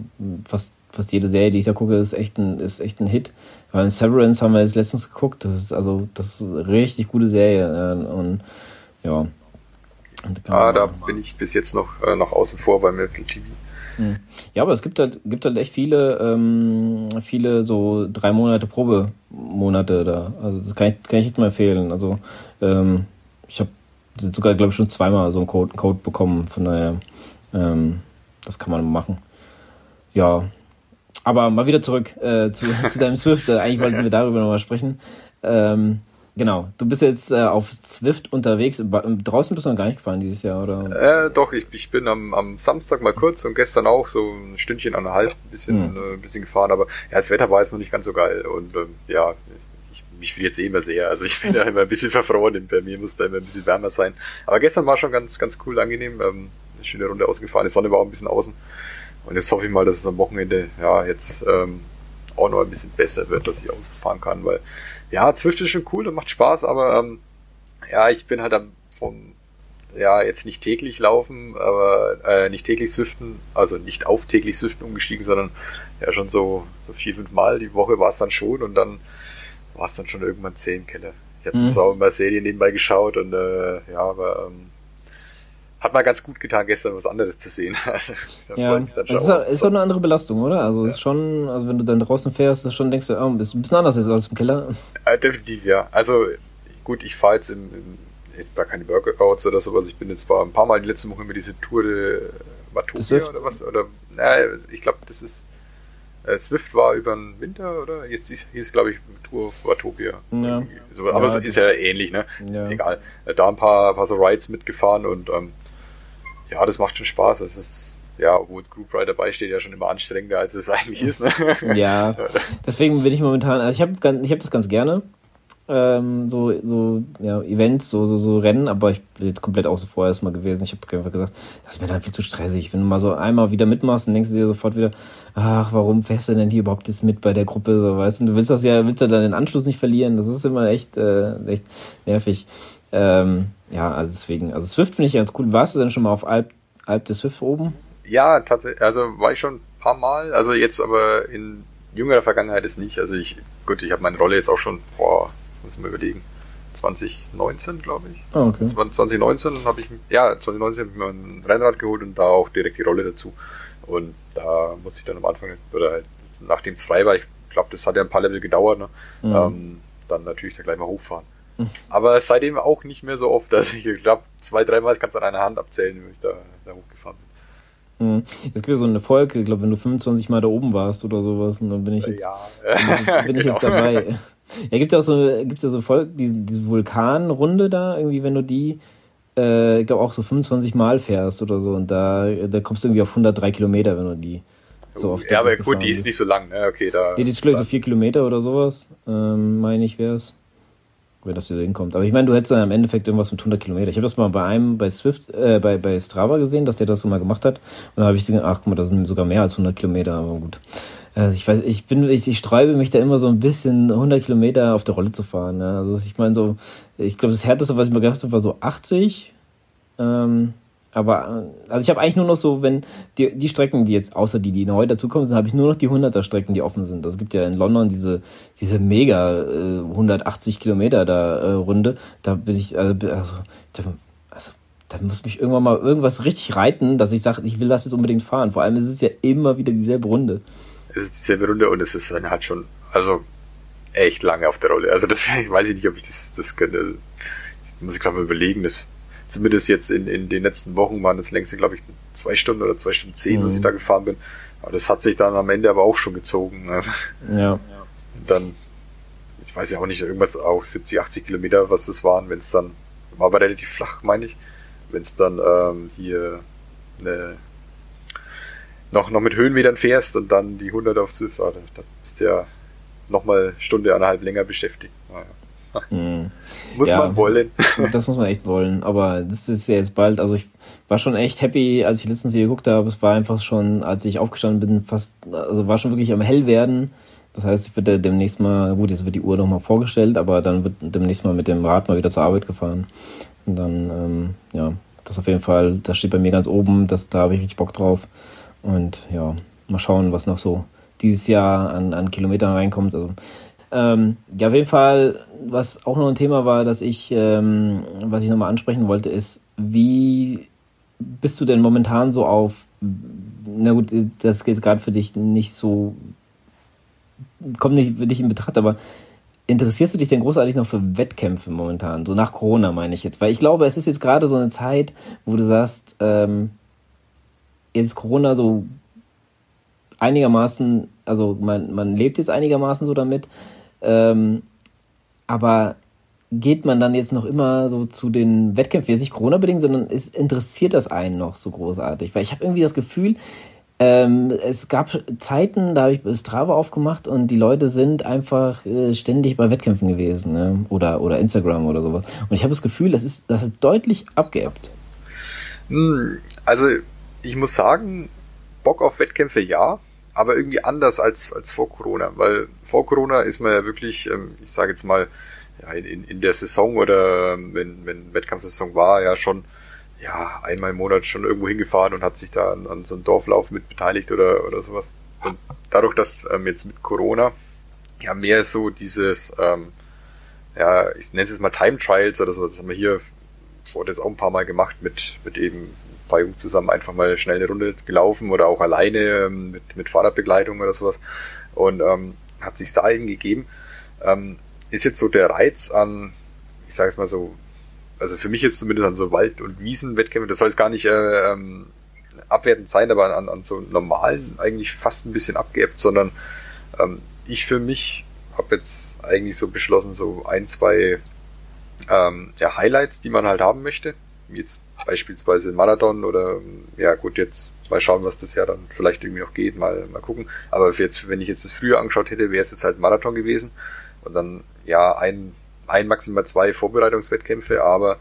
fast, fast jede Serie, die ich da gucke, ist echt ein, ist echt ein Hit. Weil Severance haben wir jetzt letztens geguckt. Das ist also das ist eine richtig gute Serie. Und ja. Ah, da bin ich bis jetzt noch, äh, noch außen vor beim Apple TV. Hm. Ja, aber es gibt halt, gibt halt echt viele, ähm, viele so drei Monate Probemonate da. Also das kann ich, kann ich nicht mal empfehlen. Also ähm, ich habe sogar, glaube ich, schon zweimal so einen Code, Code bekommen. Von daher, ähm, das kann man machen. Ja, aber mal wieder zurück äh, zu, zu deinem Swift. Äh, eigentlich wollten wir darüber nochmal sprechen. Ähm, genau, du bist jetzt äh, auf Swift unterwegs. Draußen bist du noch gar nicht gefahren dieses Jahr, oder? Äh, doch, ich, ich bin am, am Samstag mal kurz und gestern auch so ein Stündchen anderthalb ein bisschen, hm. äh, ein bisschen gefahren. Aber ja, das Wetter war jetzt noch nicht ganz so geil. Und ähm, ja, mich friert jetzt eh immer sehr. Also ich bin da immer ein bisschen verfroren. Bei mir muss da immer ein bisschen wärmer sein. Aber gestern war schon ganz, ganz cool, angenehm. Ähm, eine schöne Runde ausgefahren. Die Sonne war auch ein bisschen außen. Und jetzt hoffe ich mal, dass es am Wochenende ja jetzt ähm, auch noch ein bisschen besser wird, dass ich ausfahren kann, weil ja, Zwift ist schon cool und macht Spaß, aber ähm, ja, ich bin halt am vom ja jetzt nicht täglich laufen, aber äh, nicht täglich Swiften, also nicht auf täglich Swiften umgestiegen, sondern ja schon so, so vier, fünf Mal die Woche war es dann schon und dann war es dann schon irgendwann zehn im Keller. Ich habe mhm. zwar auch immer Serien nebenbei geschaut und äh, ja, aber ähm, hat mal ganz gut getan, gestern was anderes zu sehen. Also, ja, das ist, auch, ist auch eine andere Belastung, oder? Also ja. ist schon, also wenn du dann draußen fährst, ist schon denkst du, oh, ist ein bisschen anders als im Keller. Äh, definitiv, ja. Also gut, ich fahre jetzt im, im, jetzt da keine Workouts oder sowas. Ich bin jetzt zwar ein paar Mal die letzte Woche mit diese Tour de Watopia oder was, oder, naja, ich glaube, das ist, äh, Swift war über den Winter, oder? Jetzt hieß, es, glaube ich, Tour of Watopia. Ja. So, aber ja, es ist ja ähnlich, ne? Ja. Egal. Äh, da ein paar, paar so Rides mitgefahren und ähm, ja, das macht schon Spaß. Es ist, ja, obwohl Group Ride dabei steht, ja schon immer anstrengender, als es eigentlich ist. Ne? Ja, deswegen bin ich momentan, also ich habe ich hab das ganz gerne. Ähm, so, so ja, Events, so, so, so Rennen, aber ich bin jetzt komplett außen vor erstmal gewesen. Ich habe einfach gesagt, das ist mir dann viel zu stressig. Wenn du mal so einmal wieder mitmachst, dann denkst du dir sofort wieder, ach, warum fährst du denn hier überhaupt jetzt mit bei der Gruppe? So, weißt du, du willst das ja, willst ja dann den Anschluss nicht verlieren. Das ist immer echt, äh, echt nervig. Ähm, ja, also deswegen, also Swift finde ich ganz cool. Warst du denn schon mal auf Alp, Alp des Swift oben? Ja, tatsächlich, also war ich schon ein paar Mal, also jetzt aber in jüngerer Vergangenheit ist nicht. Also ich, gut, ich habe meine Rolle jetzt auch schon, boah, muss ich mal überlegen, 2019, glaube ich. Oh, okay. 2019 habe ich, ja, 2019 habe ich mir ein Rennrad geholt und da auch direkt die Rolle dazu. Und da muss ich dann am Anfang, oder halt, nachdem es frei war, ich glaube, das hat ja ein paar Level gedauert, ne? Mhm. Ähm, dann natürlich da gleich mal hochfahren. Aber seitdem auch nicht mehr so oft. Also ich glaube, zwei, dreimal kannst du an einer Hand abzählen, wie ich da, da hochgefahren bin. Mhm. Es gibt ja so eine Folge, ich glaube, wenn du 25 Mal da oben warst oder sowas, und dann bin ich jetzt, ja. bin, bin ich genau. jetzt dabei. Ja, gibt ja auch so, gibt ja so Folge, diese, diese Vulkanrunde da, irgendwie, wenn du die, äh, ich glaube auch so 25 Mal fährst oder so, und da, da kommst du irgendwie auf 103 Kilometer, wenn du die so oft. Ja, aber gut, die ist nicht so lang, ne? Okay, da. Die ist, glaube ich, so 4 Kilometer oder sowas, ähm, meine ich, wäre wenn das wieder hinkommt. Aber ich meine, du hättest dann im Endeffekt irgendwas mit 100 Kilometer. Ich habe das mal bei einem, bei Swift, äh, bei, bei Strava gesehen, dass der das so mal gemacht hat. Und dann habe ich gedacht, ach guck mal, das sind sogar mehr als 100 Kilometer, aber gut. Also ich weiß, ich bin, ich, ich sträube mich da immer so ein bisschen 100 Kilometer auf der Rolle zu fahren. Ne? Also ich meine so, ich glaube, das härteste, was ich mir gedacht habe, war so 80. Ähm, aber äh, also ich habe eigentlich nur noch so, wenn die, die Strecken, die jetzt außer die, die neu dazukommen sind, habe ich nur noch die 100er Strecken, die offen sind. Es gibt ja in London diese diese mega äh, 180 Kilometer da äh, Runde. Da bin ich also, also, also da muss mich irgendwann mal irgendwas richtig reiten, dass ich sage, ich will das jetzt unbedingt fahren. Vor allem ist es ja immer wieder dieselbe Runde. Es ist dieselbe Runde und es ist dann halt schon also echt lange auf der Rolle. Also das weiß ich nicht, ob ich das das könnte. Also, muss ich gerade mal überlegen, das zumindest jetzt in, in den letzten Wochen waren das längste, glaube ich, zwei Stunden oder zwei Stunden zehn, mhm. was ich da gefahren bin. Aber das hat sich dann am Ende aber auch schon gezogen. Also, ja. Dann, ich weiß ja auch nicht, irgendwas auch 70, 80 Kilometer, was das waren, wenn es dann, war aber relativ flach, meine ich, wenn es dann ähm, hier eine, noch, noch mit Höhenmetern fährst und dann die 100 auf Swift, da, da bist du ja nochmal Stunde, eineinhalb länger beschäftigt. Naja. Mhm. muss ja, man wollen. das muss man echt wollen. Aber das ist ja jetzt bald. Also ich war schon echt happy, als ich letztens hier geguckt habe. Es war einfach schon, als ich aufgestanden bin, fast, also war schon wirklich am hell werden. Das heißt, ich würde demnächst mal, gut, jetzt wird die Uhr nochmal vorgestellt, aber dann wird demnächst mal mit dem Rad mal wieder zur Arbeit gefahren. Und dann, ähm, ja, das auf jeden Fall, das steht bei mir ganz oben, das, da habe ich richtig Bock drauf. Und ja, mal schauen, was noch so dieses Jahr an, an Kilometern reinkommt. Also ähm, ja, auf jeden Fall, was auch noch ein Thema war, dass ich, ähm, was ich nochmal ansprechen wollte, ist, wie bist du denn momentan so auf, na gut, das geht gerade für dich nicht so, kommt nicht für dich in Betracht, aber interessierst du dich denn großartig noch für Wettkämpfe momentan? So nach Corona meine ich jetzt, weil ich glaube, es ist jetzt gerade so eine Zeit, wo du sagst, ähm, jetzt Corona so einigermaßen, also man, man lebt jetzt einigermaßen so damit, ähm, aber geht man dann jetzt noch immer so zu den Wettkämpfen, jetzt nicht Corona-bedingt, sondern es interessiert das einen noch so großartig? Weil ich habe irgendwie das Gefühl, ähm, es gab Zeiten, da habe ich Strava aufgemacht und die Leute sind einfach äh, ständig bei Wettkämpfen gewesen ne? oder, oder Instagram oder sowas. Und ich habe das Gefühl, das ist, das ist deutlich abgeebbt. Hm, also ich muss sagen, Bock auf Wettkämpfe ja, aber irgendwie anders als, als vor Corona, weil vor Corona ist man ja wirklich, ähm, ich sage jetzt mal, ja, in, in der Saison oder ähm, wenn, wenn Wettkampfsaison war, ja schon ja, einmal im Monat schon irgendwo hingefahren und hat sich da an, an so einem Dorflauf mit beteiligt oder, oder sowas. Und dadurch, dass ähm, jetzt mit Corona ja mehr so dieses, ähm, ja, ich nenne es jetzt mal Time Trials oder sowas, das haben wir hier wurde jetzt auch ein paar Mal gemacht mit, mit eben paar Jungs zusammen einfach mal schnell eine Runde gelaufen oder auch alleine ähm, mit, mit Fahrradbegleitung oder sowas. Und ähm, hat sich da eben gegeben. Ähm, ist jetzt so der Reiz an, ich sage es mal so, also für mich jetzt zumindest an so Wald- und Wiesenwettkämpfe, das soll jetzt gar nicht äh, ähm, abwertend sein, aber an, an so normalen eigentlich fast ein bisschen abgeebbt, sondern ähm, ich für mich habe jetzt eigentlich so beschlossen, so ein, zwei ähm, ja, Highlights, die man halt haben möchte, jetzt beispielsweise Marathon oder ja gut, jetzt mal schauen, was das Jahr dann vielleicht irgendwie noch geht, mal, mal gucken. Aber jetzt, wenn ich jetzt das früher angeschaut hätte, wäre es jetzt halt Marathon gewesen und dann ja ein ein, maximal zwei Vorbereitungswettkämpfe, aber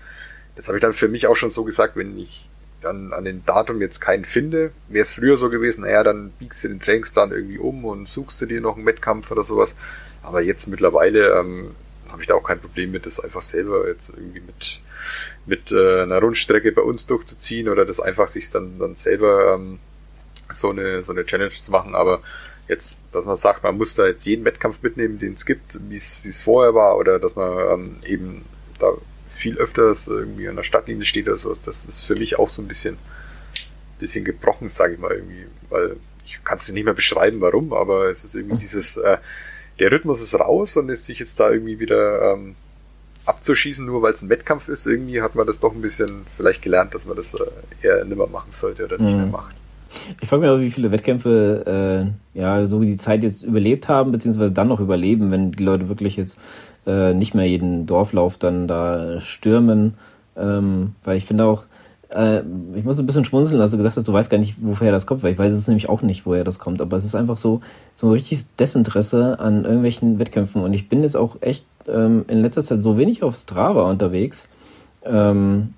das habe ich dann für mich auch schon so gesagt, wenn ich dann an den Datum jetzt keinen finde, wäre es früher so gewesen, naja, dann biegst du den Trainingsplan irgendwie um und suchst du dir noch einen Wettkampf oder sowas. Aber jetzt mittlerweile ähm, habe ich da auch kein Problem mit, das einfach selber jetzt irgendwie mit, mit äh, einer Rundstrecke bei uns durchzuziehen oder das einfach sich dann, dann selber ähm, so eine, so eine Challenge zu machen. Aber jetzt, dass man sagt, man muss da jetzt jeden Wettkampf mitnehmen, den es gibt, wie es vorher war, oder dass man ähm, eben da viel öfters irgendwie an der Stadtlinie steht oder so, das ist für mich auch so ein bisschen, bisschen gebrochen, sage ich mal irgendwie, weil ich kann es nicht mehr beschreiben, warum, aber es ist irgendwie dieses, äh, der Rhythmus ist raus und ist sich jetzt da irgendwie wieder ähm, abzuschießen, nur weil es ein Wettkampf ist, irgendwie hat man das doch ein bisschen vielleicht gelernt, dass man das äh, eher nimmer machen sollte oder nicht mhm. mehr macht. Ich frage mich aber, wie viele Wettkämpfe äh, ja so wie die Zeit jetzt überlebt haben, beziehungsweise dann noch überleben, wenn die Leute wirklich jetzt äh, nicht mehr jeden Dorflauf dann da stürmen. Ähm, weil ich finde auch, äh, ich muss ein bisschen schmunzeln, als du gesagt hast, du weißt gar nicht, woher das kommt, weil ich weiß es nämlich auch nicht, woher das kommt. Aber es ist einfach so, so ein richtiges Desinteresse an irgendwelchen Wettkämpfen. Und ich bin jetzt auch echt ähm, in letzter Zeit so wenig auf Strava unterwegs. Ähm,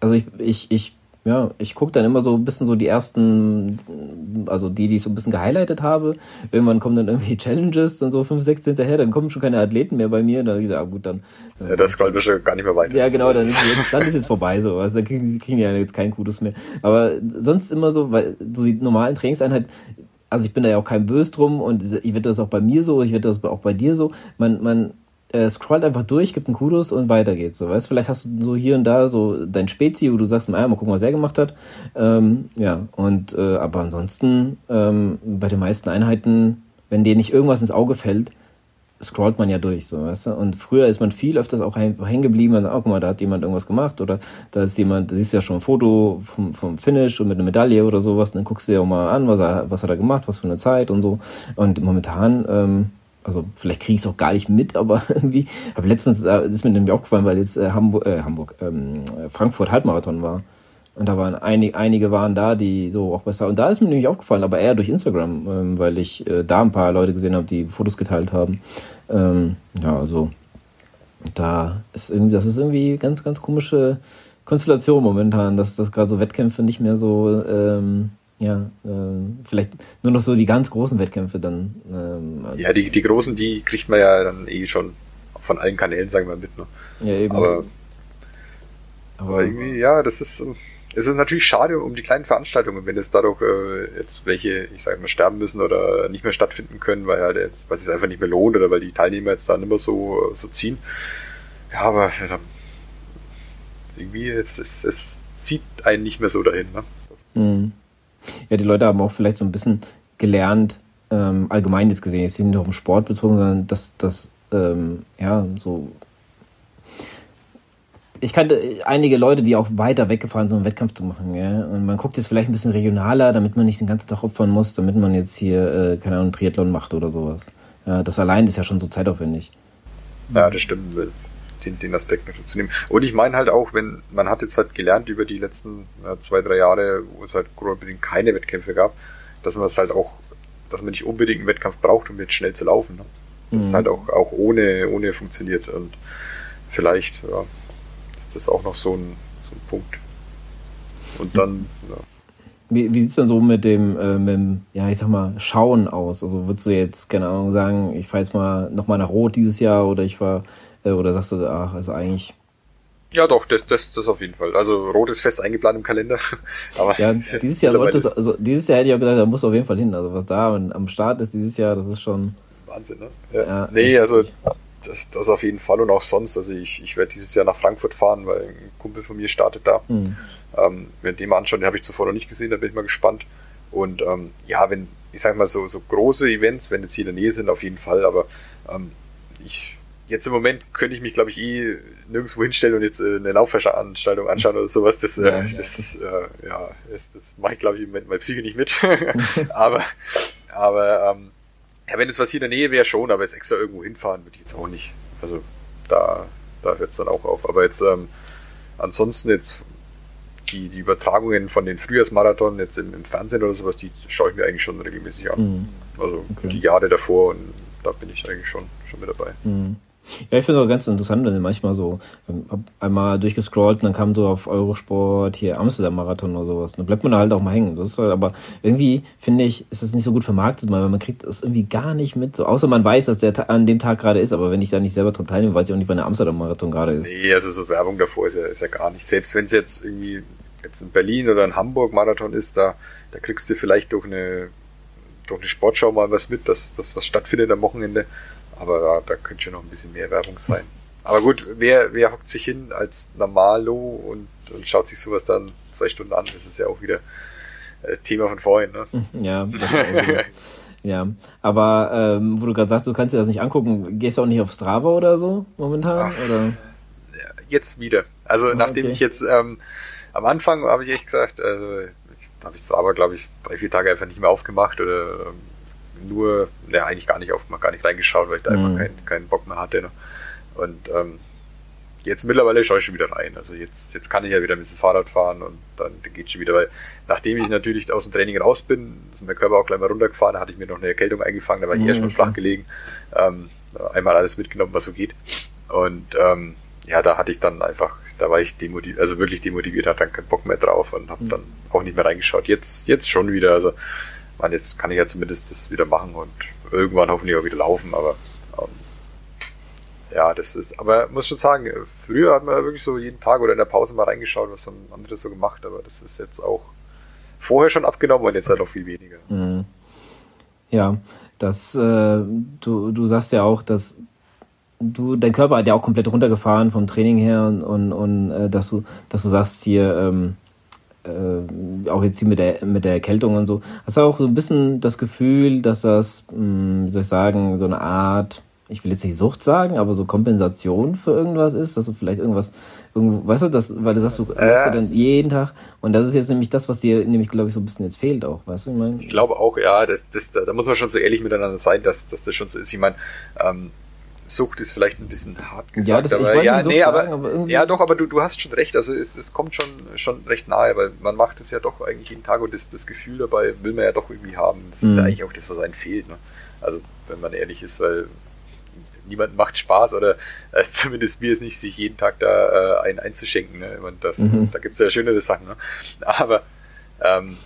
also ich, ich, ich ja, ich gucke dann immer so ein bisschen so die ersten, also die, die ich so ein bisschen gehighlightet habe. Irgendwann kommen dann irgendwie Challenges, dann so fünf, sechs hinterher, dann kommen schon keine Athleten mehr bei mir. Da ich gesagt, ah, gut, dann. Ja, das scrollt schon gar nicht mehr weiter. Ja, genau, dann ist, jetzt, dann ist jetzt vorbei so. Also dann kriegen, kriegen die ja jetzt keinen Kudos mehr. Aber sonst immer so, weil so die normalen Trainingseinheiten, also ich bin da ja auch kein Bös drum und ich werde das auch bei mir so, ich werde das auch bei dir so. Man, man äh, scrollt einfach durch, gibt einen Kudos und weiter geht's. So, weißt vielleicht hast du so hier und da so dein Spezi, wo du sagst, mal, mal gucken, was er gemacht hat. Ähm, ja, und äh, aber ansonsten ähm, bei den meisten Einheiten, wenn dir nicht irgendwas ins Auge fällt, scrollt man ja durch, so, weißt du? Und früher ist man viel öfters auch hängen geblieben, und, oh, guck mal, da hat jemand irgendwas gemacht oder da ist jemand, da siehst du ja schon ein Foto vom, vom Finish und mit einer Medaille oder sowas, und dann guckst du dir auch mal an, was er, was hat er gemacht, was für eine Zeit und so. Und momentan, ähm, also vielleicht kriege ich es auch gar nicht mit, aber irgendwie habe letztens äh, ist mir nämlich aufgefallen, weil jetzt äh, Hamburg, äh, Hamburg ähm, Frankfurt Halbmarathon war und da waren einige, einige waren da, die so auch besser und da ist mir nämlich aufgefallen, aber eher durch Instagram, ähm, weil ich äh, da ein paar Leute gesehen habe, die Fotos geteilt haben. Ähm, ja, also da ist irgendwie, das ist irgendwie ganz, ganz komische Konstellation momentan, dass das gerade so Wettkämpfe nicht mehr so ähm, ja, äh, vielleicht nur noch so die ganz großen Wettkämpfe dann. Ähm, also ja, die, die großen, die kriegt man ja dann eh schon von allen Kanälen, sagen wir mit. Ne? Ja, eben. Aber, aber irgendwie, ja, das ist, es ist natürlich schade um die kleinen Veranstaltungen, wenn es dadurch äh, jetzt welche, ich sage mal, sterben müssen oder nicht mehr stattfinden können, weil halt, weil es sich einfach nicht mehr lohnt oder weil die Teilnehmer jetzt da nicht mehr so, so ziehen. Ja, aber ja, irgendwie, es, es, es zieht einen nicht mehr so dahin. Ne? Mhm. Ja, die Leute haben auch vielleicht so ein bisschen gelernt, ähm, allgemein jetzt gesehen, jetzt nicht nur auf den Sport bezogen, sondern dass das, ähm, ja, so ich kannte einige Leute, die auch weiter weggefahren sind, um Wettkampf zu machen. Ja? Und man guckt jetzt vielleicht ein bisschen regionaler, damit man nicht den ganzen Tag opfern muss, damit man jetzt hier, äh, keine Ahnung, Triathlon macht oder sowas. Ja, das allein ist ja schon so zeitaufwendig. Ja, das stimmt. Den, den Aspekt noch zu nehmen. Und ich meine halt auch, wenn man hat jetzt halt gelernt über die letzten ja, zwei, drei Jahre, wo es halt Corona-bedingt keine Wettkämpfe gab, dass man es halt auch, dass man nicht unbedingt einen Wettkampf braucht, um jetzt schnell zu laufen. Ne? Das mhm. halt auch, auch ohne, ohne funktioniert. Und vielleicht ja, ist das auch noch so ein, so ein Punkt. Und dann, ja. Wie, wie sieht es dann so mit dem, äh, mit dem, ja, ich sag mal, Schauen aus? Also würdest du jetzt, keine Ahnung, sagen, ich fahre jetzt mal nochmal nach Rot dieses Jahr oder ich war, äh, oder sagst du, ach, also eigentlich. Ja, doch, das, das, das auf jeden Fall. Also Rot ist fest eingeplant im Kalender. Aber ja, dieses Jahr sollte es, also dieses Jahr hätte ich auch gesagt, da muss auf jeden Fall hin. Also was da am Start ist dieses Jahr, das ist schon. Wahnsinn, ne? Ja. ja nee, also das, das auf jeden Fall und auch sonst. Also ich, ich werde dieses Jahr nach Frankfurt fahren, weil ein Kumpel von mir startet da. Mhm. Ähm, wenn den mal anschauen, den habe ich zuvor noch nicht gesehen, da bin ich mal gespannt. Und ähm, ja, wenn, ich sag mal, so, so große Events, wenn jetzt hier in der Nähe sind, auf jeden Fall, aber ähm, ich jetzt im Moment könnte ich mich, glaube ich, eh nirgendwo hinstellen und jetzt äh, eine Laufveranstaltung anschauen oder sowas. Das, äh, ja, das, das, äh, ja, das, das mache ich, glaube ich, im Moment mein Psyche nicht mit. aber aber ähm, ja, wenn es was hier in der Nähe wäre, schon, aber jetzt extra irgendwo hinfahren würde ich jetzt auch nicht. Also da, da hört es dann auch auf. Aber jetzt ähm, ansonsten jetzt die, die Übertragungen von den Frühjahrsmarathon jetzt im, im Fernsehen oder sowas, die schaue ich mir eigentlich schon regelmäßig an. Mhm. Also okay. die Jahre davor und da bin ich eigentlich schon, schon mit dabei. Mhm. Ja, ich finde es auch ganz interessant, wenn manchmal so ähm, einmal durchgescrollt und dann kam so auf Eurosport hier Amsterdam-Marathon oder sowas. Dann bleibt man da halt auch mal hängen. Das ist halt, aber irgendwie finde ich, ist das nicht so gut vermarktet, weil man kriegt das irgendwie gar nicht mit. So, außer man weiß, dass der an dem Tag gerade ist, aber wenn ich da nicht selber dran teilnehme, weiß ich auch nicht, wann der Amsterdam-Marathon gerade ist. Nee, also so Werbung davor ist ja, ist ja gar nicht. Selbst wenn es jetzt irgendwie jetzt in Berlin oder in Hamburg Marathon ist, da, da kriegst du vielleicht durch eine, durch eine Sportschau mal was mit, dass das was stattfindet am Wochenende. Aber da, da könnte schon noch ein bisschen mehr Werbung sein. Aber gut, wer, wer hockt sich hin als Normalo und, und schaut sich sowas dann zwei Stunden an? Das ist ja auch wieder äh, Thema von vorhin. Ne? Ja, ja. Aber ähm, wo du gerade sagst, du kannst dir das nicht angucken, gehst du auch nicht auf Strava oder so momentan? Ach, oder? Jetzt wieder. Also oh, nachdem okay. ich jetzt ähm, am Anfang habe ich echt gesagt, also ich, habe ich Strava, glaube ich, drei, vier Tage einfach nicht mehr aufgemacht oder ähm, nur, ja, eigentlich gar nicht aufgemacht, gar nicht reingeschaut, weil ich da mhm. einfach keinen, keinen Bock mehr hatte. Ne? Und ähm, jetzt mittlerweile schaue ich schon wieder rein. Also jetzt, jetzt kann ich ja wieder ein bisschen Fahrrad fahren und dann geht schon wieder, weil nachdem ich natürlich aus dem Training raus bin, ist mein Körper auch gleich mal runtergefahren, da hatte ich mir noch eine Erkältung eingefangen, da war ich mhm, erstmal flach gelegen. Ähm, einmal alles mitgenommen, was so geht. Und ähm, ja, da hatte ich dann einfach, da war ich demotiviert, also wirklich demotiviert, hatte dann keinen Bock mehr drauf und habe mhm. dann auch nicht mehr reingeschaut. Jetzt, jetzt schon wieder. Also meine, jetzt kann ich ja zumindest das wieder machen und irgendwann hoffentlich auch wieder laufen, aber ähm, ja, das ist, aber muss schon sagen, früher hat man wirklich so jeden Tag oder in der Pause mal reingeschaut, was haben andere so gemacht, aber das ist jetzt auch vorher schon abgenommen und jetzt halt auch viel weniger. Mhm. Ja, das, äh, du, du sagst ja auch, dass du, dein Körper hat ja auch komplett runtergefahren vom Training her und, und, und äh, dass du, dass du sagst hier, ähm, äh, auch jetzt hier mit der, mit der Erkältung und so, hast du auch so ein bisschen das Gefühl, dass das, mh, hm, wie soll ich sagen, so eine Art, ich will jetzt nicht Sucht sagen, aber so Kompensation für irgendwas ist, dass du vielleicht irgendwas, irgendwo, weißt du, das, weil du sagst, du, äh, du dann jeden Tag und das ist jetzt nämlich das, was dir nämlich, glaube ich, so ein bisschen jetzt fehlt auch, weißt du, ich meine? Ich glaube auch, ja, das, das, da muss man schon so ehrlich miteinander sein, dass, dass das schon so ist. Ich meine, ähm, Sucht ist vielleicht ein bisschen hart gesagt, ja, das, aber ja, nee, aber, sagen, aber ja, doch, aber du, du hast schon recht. Also es, es kommt schon, schon recht nahe, weil man macht es ja doch eigentlich jeden Tag und das, das Gefühl dabei will man ja doch irgendwie haben. Das mhm. ist ja eigentlich auch das, was einem fehlt. Ne? Also wenn man ehrlich ist, weil niemand macht Spaß oder äh, zumindest mir ist nicht, sich jeden Tag da äh, einen einzuschenken. Ne? Und das, mhm. Da gibt es ja schönere Sachen. Ne? Aber ähm,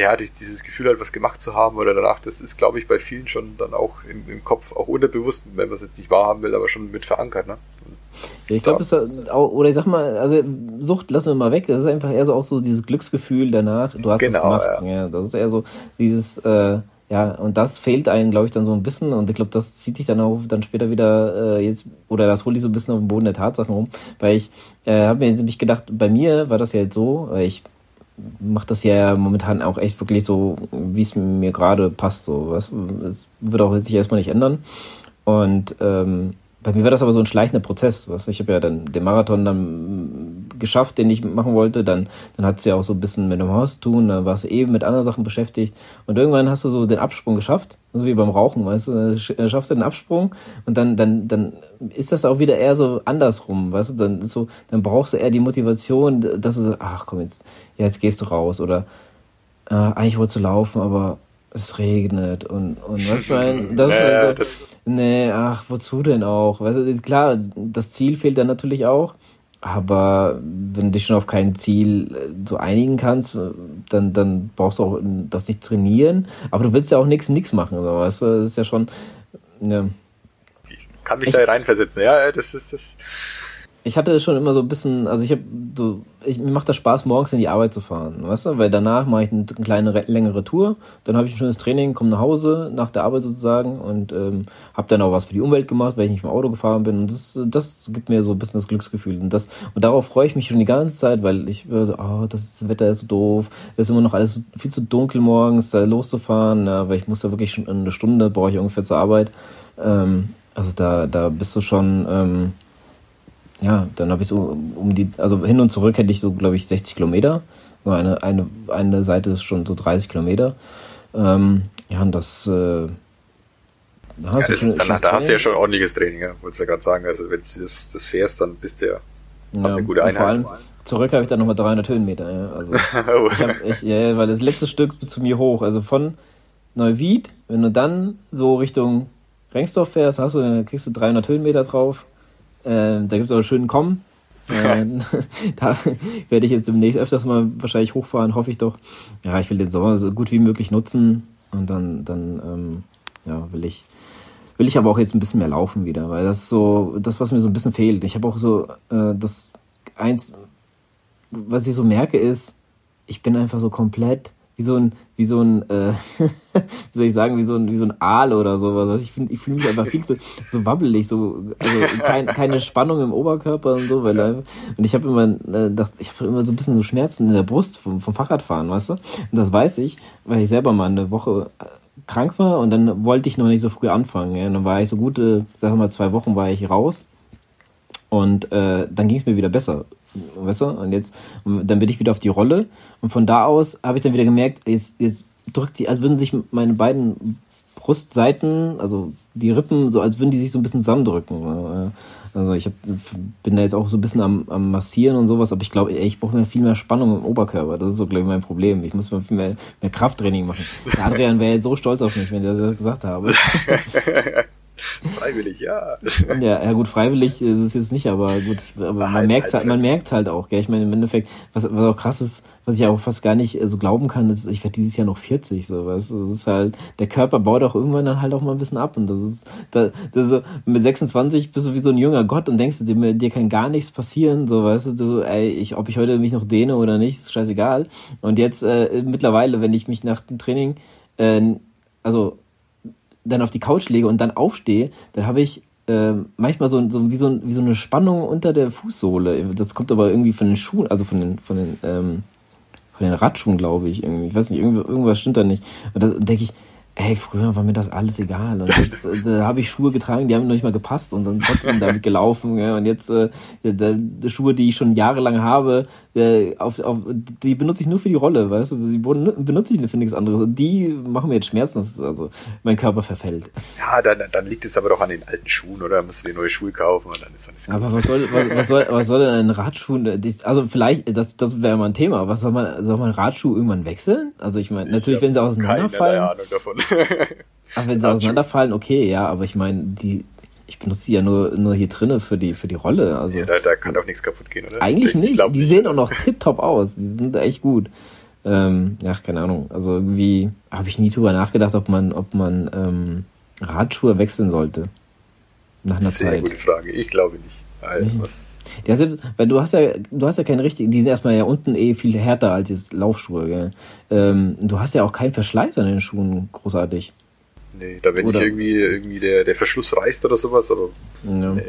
ja, dieses Gefühl halt was gemacht zu haben oder danach, das ist, glaube ich, bei vielen schon dann auch im, im Kopf, auch unterbewusst, wenn man es jetzt nicht wahrhaben will, aber schon mit verankert, ne? Ja, ich glaube, oder ich sag mal, also Sucht lassen wir mal weg. Das ist einfach eher so auch so dieses Glücksgefühl danach. Du hast es genau, gemacht. Ja. ja. das ist eher so dieses, äh, ja, und das fehlt einem, glaube ich, dann so ein bisschen. Und ich glaube, das zieht dich dann auch dann später wieder äh, jetzt, oder das holt dich so ein bisschen auf den Boden der Tatsachen rum. Weil ich äh, habe mir nämlich gedacht, bei mir war das ja jetzt so, weil ich mache das ja momentan auch echt wirklich so, wie es mir gerade passt. So, was, es wird auch sich erstmal nicht ändern. Und ähm, bei mir war das aber so ein schleichender Prozess. Was? Ich habe ja dann den Marathon dann geschafft, den ich machen wollte. Dann, dann hat es ja auch so ein bisschen mit dem Haus zu tun. Dann warst du eben mit anderen Sachen beschäftigt. Und irgendwann hast du so den Absprung geschafft. So wie beim Rauchen, weißt du. Dann schaffst du den Absprung und dann, dann, dann ist das auch wieder eher so andersrum, weißt du. Dann, ist so, dann brauchst du eher die Motivation, dass du so, ach komm, jetzt, ja, jetzt gehst du raus. Oder äh, eigentlich wolltest du laufen, aber es regnet und, und was mein, das ist halt so, das nee, ach, wozu denn auch? Weißt du, klar, das Ziel fehlt dann natürlich auch, aber wenn du dich schon auf kein Ziel äh, so einigen kannst, dann, dann brauchst du auch das nicht trainieren, aber du willst ja auch nichts nix machen, so, weißt du, das ist ja schon, ja. Ich kann mich ich, da reinversetzen, ja, das ist das ich hatte schon immer so ein bisschen, also ich habe, so, ich, mir macht das Spaß, morgens in die Arbeit zu fahren, weißt du, weil danach mache ich eine, eine kleine, längere Tour, dann habe ich ein schönes Training, komme nach Hause, nach der Arbeit sozusagen und ähm, habe dann auch was für die Umwelt gemacht, weil ich nicht im Auto gefahren bin und das, das gibt mir so ein bisschen das Glücksgefühl und das, und darauf freue ich mich schon die ganze Zeit, weil ich so, oh, das Wetter ist so doof, es ist immer noch alles viel zu dunkel morgens, da loszufahren, ja, weil ich muss da wirklich schon eine Stunde, brauche ich ungefähr zur Arbeit, ähm, also da, da bist du schon, ähm, ja, dann habe ich so um die, also hin und zurück hätte ich so, glaube ich, 60 Kilometer. Eine, eine, eine Seite ist schon so 30 Kilometer. Ähm, ja, und das, äh, da hast, ja, das, dann, da hast du ja schon ordentliches Training, ja, wollte ja gerade sagen. Also wenn du das, das fährst, dann bist du ja, hast ja, eine gute Einheit. Vor allem zurück habe ich dann nochmal 300 Höhenmeter. Ja. Also ich hab, ich, ja, weil das letzte Stück zu mir hoch, also von Neuwied, wenn du dann so Richtung Rengsdorf fährst, hast du, dann kriegst du 300 Höhenmeter drauf. Äh, da gibt es auch einen schönen Kommen. Äh, da werde ich jetzt demnächst öfters mal wahrscheinlich hochfahren, hoffe ich doch. Ja, ich will den Sommer so gut wie möglich nutzen und dann, dann ähm, ja, will ich, will ich aber auch jetzt ein bisschen mehr laufen wieder, weil das ist so das, was mir so ein bisschen fehlt. Ich habe auch so äh, das eins, was ich so merke, ist, ich bin einfach so komplett wie so ein, wie so ein, äh, wie soll ich sagen, wie so ein, wie so ein Aal oder sowas. Ich finde, ich fühle mich einfach viel zu, so wabbelig, so, also kein, keine Spannung im Oberkörper und so, weil, und ich habe immer, äh, das, ich habe immer so ein bisschen so Schmerzen in der Brust vom, vom Fahrradfahren, weißt du? Und das weiß ich, weil ich selber mal eine Woche äh, krank war und dann wollte ich noch nicht so früh anfangen. Ja? Und dann war ich so gute, sagen wir mal, zwei Wochen war ich raus und äh, dann ging es mir wieder besser weißt du? Und jetzt, dann bin ich wieder auf die Rolle und von da aus habe ich dann wieder gemerkt, jetzt, jetzt drückt sie, als würden sich meine beiden Brustseiten, also die Rippen, so als würden die sich so ein bisschen zusammendrücken. Also ich hab, bin da jetzt auch so ein bisschen am, am Massieren und sowas, aber ich glaube, ich brauche mehr viel mehr Spannung im Oberkörper. Das ist so, glaube ich, mein Problem. Ich muss mal viel mehr, mehr Krafttraining machen. Der Adrian wäre jetzt so stolz auf mich, wenn er das gesagt habe. Freiwillig, ja. Ja, ja gut, freiwillig ist es jetzt nicht, aber gut, aber man halt, merkt halt, man merkt halt auch, gell? Ich meine, im Endeffekt, was, was auch krass ist, was ich auch fast gar nicht äh, so glauben kann, ist, ich werde dieses Jahr noch 40, so, du, das ist halt, der Körper baut auch irgendwann dann halt auch mal ein bisschen ab und das ist, das, das ist so, mit 26 bist du wie so ein junger Gott und denkst du, dir, dir kann gar nichts passieren, so, weißt du, du, ey, ich, ob ich heute mich noch dehne oder nicht, ist scheißegal. Und jetzt, äh, mittlerweile, wenn ich mich nach dem Training, äh, also dann auf die Couch lege und dann aufstehe, dann habe ich äh, manchmal so, so, wie, so, wie so eine Spannung unter der Fußsohle. Das kommt aber irgendwie von den Schuhen, also von den, von den, ähm, von den Radschuhen, glaube ich. Irgendwie. Ich weiß nicht, irgendwas stimmt da nicht. Und da denke ich, ey, früher war mir das alles egal. Und jetzt äh, da habe ich Schuhe getragen, die haben noch nicht mal gepasst und dann trotzdem damit gelaufen. Ja. Und jetzt äh, die Schuhe, die ich schon jahrelang habe, äh, auf, auf, die benutze ich nur für die Rolle, weißt du? Die benutze ich für nichts anderes. Und die machen mir jetzt Schmerzen, dass also mein Körper verfällt. Ja, dann, dann liegt es aber doch an den alten Schuhen, oder? Dann musst du dir neue Schuhe kaufen und dann ist alles gut. Aber was soll, was, was soll, was soll denn ein Radschuh? Also vielleicht, das, das wäre mal ein Thema. Was soll man, soll man Radschuh irgendwann wechseln? Also ich meine, natürlich, wenn sie auseinanderfallen. Keine Ahnung davon. Aber wenn sie auseinanderfallen, okay, ja, aber ich meine, die, ich benutze die ja nur, nur hier drinnen für die, für die Rolle. Also ja, da, da kann doch nichts kaputt gehen, oder? Eigentlich ich nicht. Die sehen auch noch tipptopp aus. Die sind echt gut. Ähm, ja, keine Ahnung. Also irgendwie habe ich nie drüber nachgedacht, ob man, ob man ähm, Radschuhe wechseln sollte. Nach einer Sehr Zeit. gute Frage. Ich glaube nicht. Also, was, ja, weil du hast ja, du hast ja keine richtigen, die sind erstmal ja unten eh viel härter als jetzt Laufschuhe, gell? Ähm, du hast ja auch keinen Verschleiß an den Schuhen, großartig. Nee, da wenn ich irgendwie, irgendwie der, der Verschluss reißt oder sowas, aber. Ja. Nee.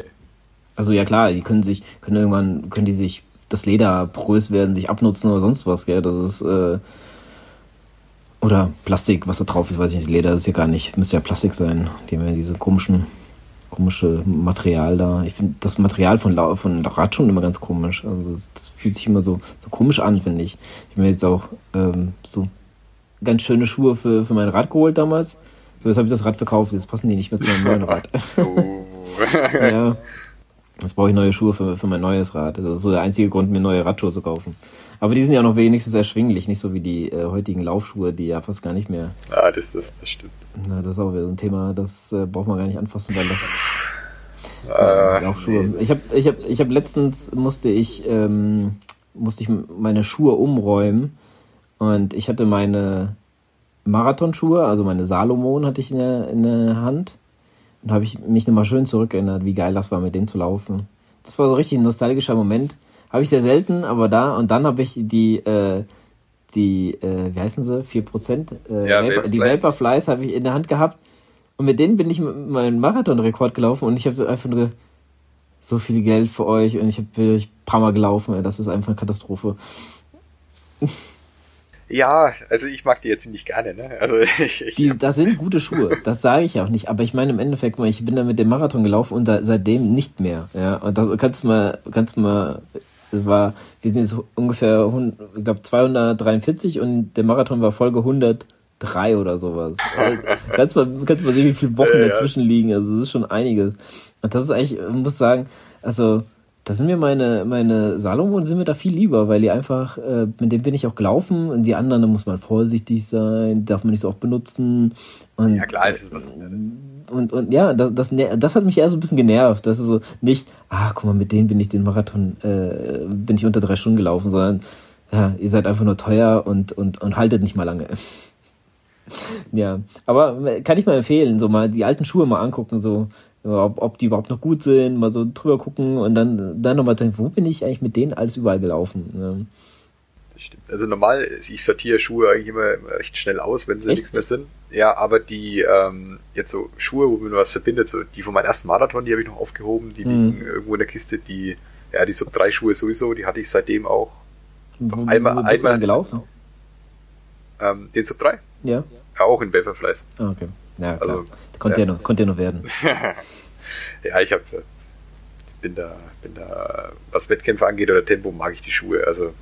Also ja klar, die können sich, können irgendwann, können die sich das Leder porös werden, sich abnutzen oder sonst was, gell? Das ist, äh, oder Plastik, was da drauf ist, weiß ich nicht. Leder ist ja gar nicht, müsste ja Plastik sein. Die haben ja diese komischen komische Material da. Ich finde das Material von, von Radschuhen immer ganz komisch. Also das, das, fühlt sich immer so, so komisch an, finde ich. Ich habe mir jetzt auch ähm, so ganz schöne Schuhe für, für mein Rad geholt damals. So, jetzt habe ich das Rad verkauft, jetzt passen die nicht mehr zu meinem neuen Rad. Oh. ja. Jetzt brauche ich neue Schuhe für, für mein neues Rad. Das ist so der einzige Grund, mir neue Radschuhe zu kaufen. Aber die sind ja noch wenigstens erschwinglich, nicht so wie die äh, heutigen Laufschuhe, die ja fast gar nicht mehr. Ja, das, das, das stimmt. Na, das ist auch wieder so ein Thema, das äh, braucht man gar nicht anfassen, weil das. Äh, Laufschuhe. Ich habe ich hab, ich hab letztens musste ich, ähm, musste ich meine Schuhe umräumen und ich hatte meine Marathonschuhe, also meine Salomon hatte ich in der, in der Hand und habe ich mich nochmal schön zurückerinnert, wie geil das war, mit denen zu laufen. Das war so richtig ein nostalgischer Moment. Habe ich sehr selten, aber da und dann habe ich die, äh, die, äh, wie heißen sie, 4%? Äh, ja, Vapor, die Vaporflies habe ich in der Hand gehabt und mit denen bin ich meinen Marathonrekord gelaufen und ich habe einfach nur so viel Geld für euch und ich habe ein paar Mal gelaufen, ey, das ist einfach eine Katastrophe. Ja, also ich mag die ja ziemlich gerne, ne? Also ich, ich die, das sind gute Schuhe, das sage ich auch nicht. Aber ich meine im Endeffekt, ich bin da mit dem Marathon gelaufen und da, seitdem nicht mehr. Ja, und da kannst du mal, kannst mal, das war, wir sind jetzt ungefähr, ich glaube 243 und der Marathon war Folge 103 oder sowas. Also, kannst mal, kannst mal sehen, wie viele Wochen ja, dazwischen liegen. Also das ist schon einiges. Und das ist eigentlich, ich muss sagen, also da sind mir meine, meine Salomon sind mir da viel lieber, weil die einfach, äh, mit dem bin ich auch gelaufen und die anderen, da muss man vorsichtig sein, darf man nicht so oft benutzen. Und, ja, klar, ist es was. Und, und ja, das, das, das hat mich eher so ein bisschen genervt. Das ist so nicht, ah, guck mal, mit denen bin ich den Marathon, äh, bin ich unter drei Stunden gelaufen, sondern ja, ihr seid einfach nur teuer und, und, und haltet nicht mal lange. ja, aber kann ich mal empfehlen, so mal die alten Schuhe mal angucken, so ob, ob die überhaupt noch gut sind, mal so drüber gucken und dann, dann nochmal denken, wo bin ich eigentlich mit denen alles überall gelaufen? Ja. Das stimmt. Also normal, ich sortiere Schuhe eigentlich immer recht schnell aus, wenn sie Echt? nichts mehr sind. Ja, aber die, ähm, jetzt so Schuhe, wo man was verbindet, so die von meinem ersten Marathon, die habe ich noch aufgehoben, die mhm. liegen irgendwo in der Kiste, die, ja, die so drei Schuhe sowieso, die hatte ich seitdem auch. Wo, einmal, wo einmal gelaufen? Ähm, den Sub 3? Ja. Ja, auch in Vaporflies. Ah, okay. Ja, klar. Also, Konnte ja, noch, konnte ja noch werden. ja, ich habe bin da, bin da, was Wettkämpfe angeht oder Tempo, mag ich die Schuhe. Also,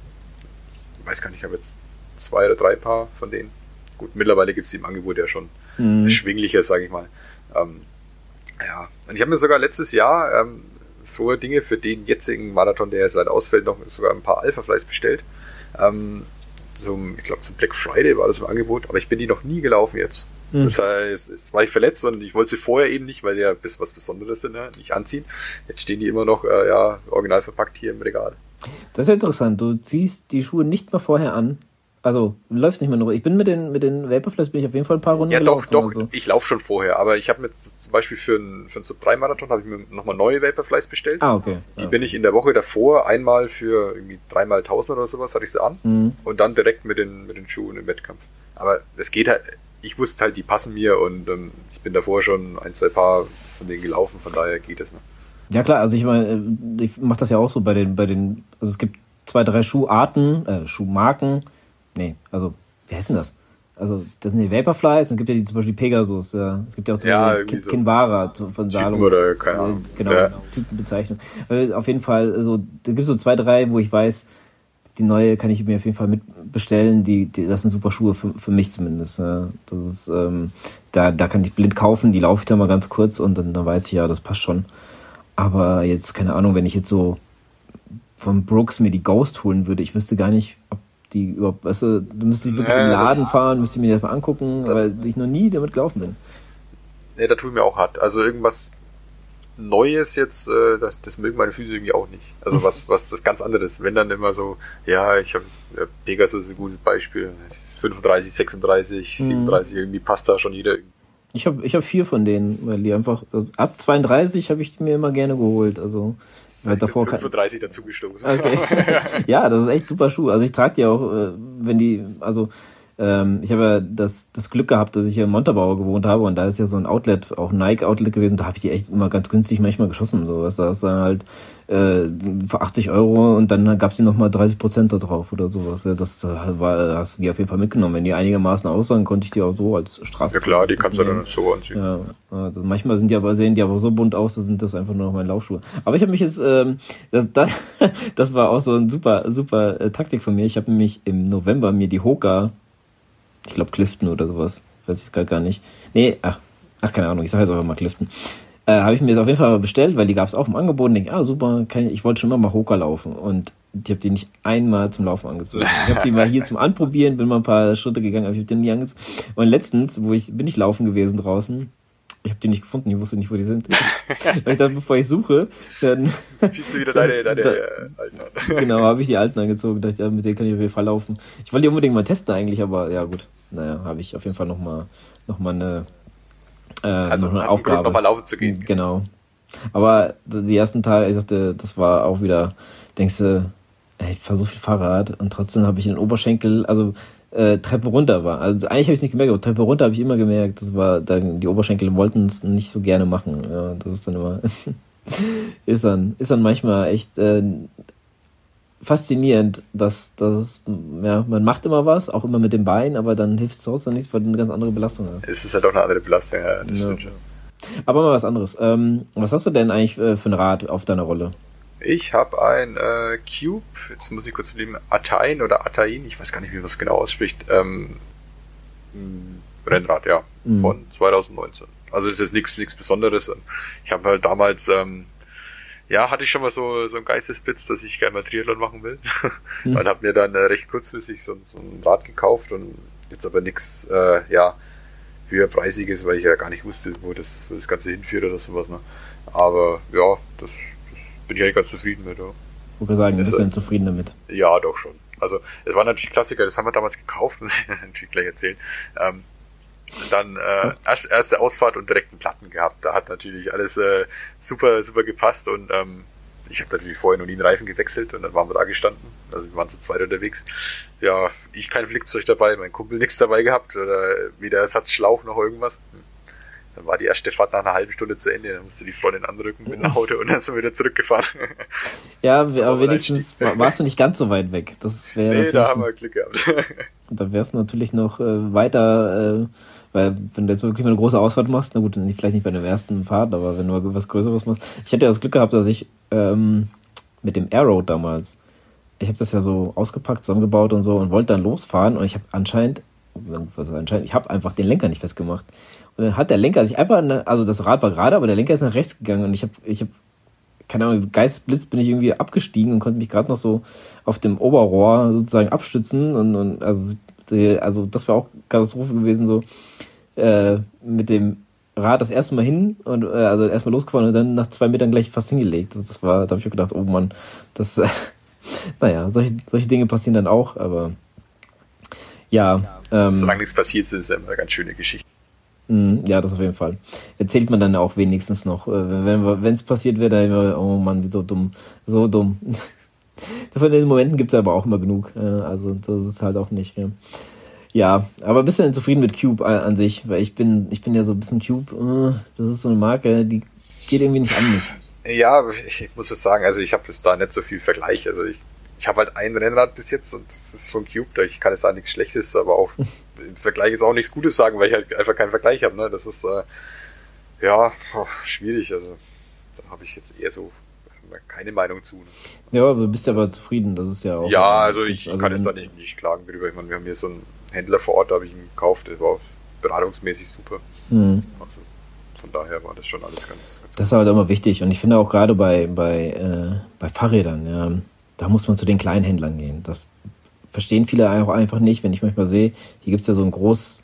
ich weiß gar nicht, ich habe jetzt zwei oder drei Paar von denen. Gut, mittlerweile gibt es die im Angebot ja schon mhm. erschwinglicher, sage ich mal. Ähm, ja, und ich habe mir sogar letztes Jahr ähm, vorher Dinge für den jetzigen Marathon, der jetzt leider ausfällt, noch sogar ein paar Alpha-Flies bestellt. Ähm, so, ich glaube, zum Black Friday war das im Angebot, aber ich bin die noch nie gelaufen jetzt. Mhm. Das heißt, jetzt war ich verletzt und ich wollte sie vorher eben nicht, weil die ja bis was Besonderes sind, ne? nicht anziehen. Jetzt stehen die immer noch äh, ja, original verpackt hier im Regal. Das ist interessant. Du ziehst die Schuhe nicht mal vorher an. Also, du läufst nicht mehr nur. Ich bin mit den, mit den Vaporflies bin ich auf jeden Fall ein paar Runden Ja, doch, doch. So. Ich laufe schon vorher. Aber ich habe mir zum Beispiel für einen, für einen Sub-3-Marathon habe ich mir nochmal neue Vaporflies bestellt. Ah, okay. Die ja. bin ich in der Woche davor einmal für irgendwie dreimal tausend oder sowas hatte ich sie an. Mhm. Und dann direkt mit den, mit den Schuhen im Wettkampf. Aber es geht halt, ich wusste halt, die passen mir und ähm, ich bin davor schon ein, zwei Paar von denen gelaufen, von daher geht es. Ne? Ja klar, also ich meine, äh, ich mache das ja auch so bei den, bei den, also es gibt zwei, drei Schuharten, äh, Schuhmarken, nee, also wie heißt denn das? Also das sind die Vaporflies, und gibt ja die, zum Beispiel Pegasus, ja. es gibt ja auch so ja, Kin so Kinvara von Salom. Oder keine Ahnung. Genau, ja. Typenbezeichnung. Auf jeden Fall, so, da gibt es so zwei, drei, wo ich weiß, die neue kann ich mir auf jeden Fall mit bestellen. Die, die, das sind super Schuhe für, für mich zumindest. Ja. Das ist, ähm, da, da kann ich blind kaufen, die laufe ich dann mal ganz kurz und dann, dann weiß ich ja, das passt schon. Aber jetzt, keine Ahnung, wenn ich jetzt so von Brooks mir die Ghost holen würde, ich wüsste gar nicht, ob die überhaupt, weißt du, du müsstest wirklich ja, im Laden fahren, müsste mir das mal angucken, weil ich noch nie damit gelaufen bin. Nee, da tue ich mir auch hart. Also irgendwas Neues jetzt, äh, das, das mögen meine Füße irgendwie auch nicht. Also was, was das ganz anderes. Wenn dann immer so, ja, ich habe ja, Pegasus ist ein gutes Beispiel. 35, 36, 37, mhm. irgendwie passt da schon jeder. Ich habe ich hab vier von denen, weil die einfach, also ab 32 habe ich mir immer gerne geholt. Also weil also davor 35 dazu gestoßen. Okay. ja, das ist echt super Schuh. Also ich trage die auch, äh, wenn die, also ähm, ich habe ja das, das Glück gehabt, dass ich hier in Montabaur gewohnt habe und da ist ja so ein Outlet, auch ein Nike-Outlet gewesen, da habe ich die echt immer ganz günstig manchmal geschossen. So, was da ist dann halt äh, für 80 Euro und dann gab es die nochmal 30 Prozent da drauf oder sowas. Ja, das war, hast du die auf jeden Fall mitgenommen. Wenn die einigermaßen aussahen, konnte ich die auch so als Straße. Ja klar, die kannst du dann so anziehen. Ja, also manchmal sind die aber, sehen die aber so bunt aus, da sind das einfach nur noch meine Laufschuhe. Aber ich habe mich jetzt, ähm, das, das, das war auch so ein super, super äh, Taktik von mir. Ich habe nämlich im November mir die Hoka, ich glaube Clifton oder sowas, weiß ich gerade gar nicht. Nee, ach, ach keine Ahnung, ich sage jetzt einfach mal Clifton äh, habe ich mir das auf jeden Fall bestellt, weil die gab es auch im Angebot und denke, ah super, ich, ich wollte schon immer mal Hoka laufen und ich habe die nicht einmal zum Laufen angezogen. Ich habe die mal hier zum Anprobieren, bin mal ein paar Schritte gegangen, aber ich habe die nie angezogen. Und letztens, wo ich bin ich laufen gewesen draußen, ich habe die nicht gefunden, ich wusste nicht, wo die sind. Ich dachte, bevor ich suche, dann ziehst du wieder deine, deine da, alten an. Genau, habe ich die alten angezogen, dachte, ja, mit denen kann ich auf jeden Fall laufen. Ich wollte die unbedingt mal testen eigentlich, aber ja gut, naja, habe ich auf jeden Fall noch mal, noch mal eine äh, also noch eine Aufgabe. nochmal laufen zu gehen. Genau. Aber die ersten Tage, ich sagte, das war auch wieder, denkst du, ey, ich fahre so viel Fahrrad und trotzdem habe ich den Oberschenkel, also äh, Treppe runter war. Also eigentlich habe ich nicht gemerkt, aber Treppe runter habe ich immer gemerkt, das war dann, die Oberschenkel wollten es nicht so gerne machen. Ja, das ist dann immer, ist dann, ist dann manchmal echt äh, faszinierend, dass, dass ja, man macht immer was, auch immer mit dem Bein, aber dann hilft es trotzdem nichts, weil du eine ganz andere Belastung hast. Es ist halt auch eine andere Belastung, ja, das ja. stimmt schon. Aber mal was anderes. Ähm, was hast du denn eigentlich äh, für ein Rad auf deiner Rolle? Ich habe ein äh, Cube, jetzt muss ich kurz überlegen, Atain oder Atain, ich weiß gar nicht, wie man es genau ausspricht, ähm, Rennrad, ja, mhm. von 2019. Also ist jetzt nichts nichts Besonderes. Ich habe halt damals ähm, ja, hatte ich schon mal so, so ein Geistesblitz, dass ich gerne mal Triathlon machen will. Hm. Und habe mir dann äh, recht kurzfristig so, so, ein Rad gekauft und jetzt aber nichts, äh, ja, höherpreisiges, weil ich ja gar nicht wusste, wo das, wo das Ganze hinführt oder sowas. Ne? Aber ja, das bin ich eigentlich ganz zufrieden mit. Ja. Ich würde sagen, bist du denn zufrieden damit? Ja, doch schon. Also es war natürlich Klassiker, das haben wir damals gekauft, muss ich natürlich gleich erzählen. Ähm, dann äh, erst, erste Ausfahrt und direkten Platten gehabt. Da hat natürlich alles äh, super, super gepasst und ähm, ich habe natürlich vorher noch nie einen Reifen gewechselt und dann waren wir da gestanden. Also wir waren zu zweit unterwegs. Ja, ich kein Flickzeug dabei, mein Kumpel nichts dabei gehabt oder weder Ersatzschlauch noch irgendwas. Hm. Dann war die erste Fahrt nach einer halben Stunde zu Ende, dann musste die Freundin andrücken mit dem Auto und dann sind wir wieder zurückgefahren. Ja, aber wenigstens warst du nicht ganz so weit weg. Das wäre nee, da haben wir Glück gehabt. Da wärst du natürlich noch äh, weiter äh, weil wenn du jetzt wirklich mal eine große Ausfahrt machst, na gut, vielleicht nicht bei der ersten Fahrt, aber wenn du was Größeres machst. Ich hatte ja das Glück gehabt, dass ich ähm, mit dem Aero damals, ich habe das ja so ausgepackt, zusammengebaut und so und wollte dann losfahren und ich habe anscheinend, was anscheinend, ich habe einfach den Lenker nicht festgemacht. Und dann hat der Lenker sich einfach, eine, also das Rad war gerade, aber der Lenker ist nach rechts gegangen und ich habe, ich habe keine Ahnung, Geistblitz bin ich irgendwie abgestiegen und konnte mich gerade noch so auf dem Oberrohr sozusagen abstützen und, und also also das war auch Katastrophe gewesen, so äh, mit dem Rad das erste Mal hin und äh, also erstmal losgefahren und dann nach zwei Metern gleich fast hingelegt. Das war, da habe ich gedacht, oh Mann, das, äh, naja, solche, solche Dinge passieren dann auch, aber ja. Ähm, Solange nichts passiert, sind es immer eine ganz schöne Geschichte. Mhm, ja, das auf jeden Fall. Erzählt man dann auch wenigstens noch. Äh, wenn es passiert wird, dann immer, oh Mann, wie so dumm, so dumm. Von den Momenten gibt es aber auch immer genug. Also das ist halt auch nicht. Ja, aber bist du denn zufrieden mit Cube an sich? Weil ich bin, ich bin ja so ein bisschen Cube, äh, das ist so eine Marke, die geht irgendwie nicht an mich. Ja, ich muss es sagen, also ich habe jetzt da nicht so viel Vergleich. Also ich, ich habe halt ein Rennrad bis jetzt und das ist von Cube, ich kann jetzt da nichts Schlechtes, aber auch im Vergleich ist auch nichts Gutes sagen, weil ich halt einfach keinen Vergleich habe. Ne? Das ist äh, ja oh, schwierig. Also da habe ich jetzt eher so keine Meinung zu. Ne? Ja, aber du bist ja aber zufrieden, das ist ja auch. Ja, also ich also kann jetzt da nicht, nicht klagen drüber. Ich meine, wir haben hier so einen Händler vor Ort, da habe ich ihn gekauft, der war beratungsmäßig super. Mhm. Also von daher war das schon alles ganz. ganz das ist halt immer wichtig und ich finde auch gerade bei, bei, äh, bei Fahrrädern, ja, da muss man zu den kleinen Händlern gehen. Das verstehen viele auch einfach nicht, wenn ich manchmal sehe, hier gibt es ja so einen Groß-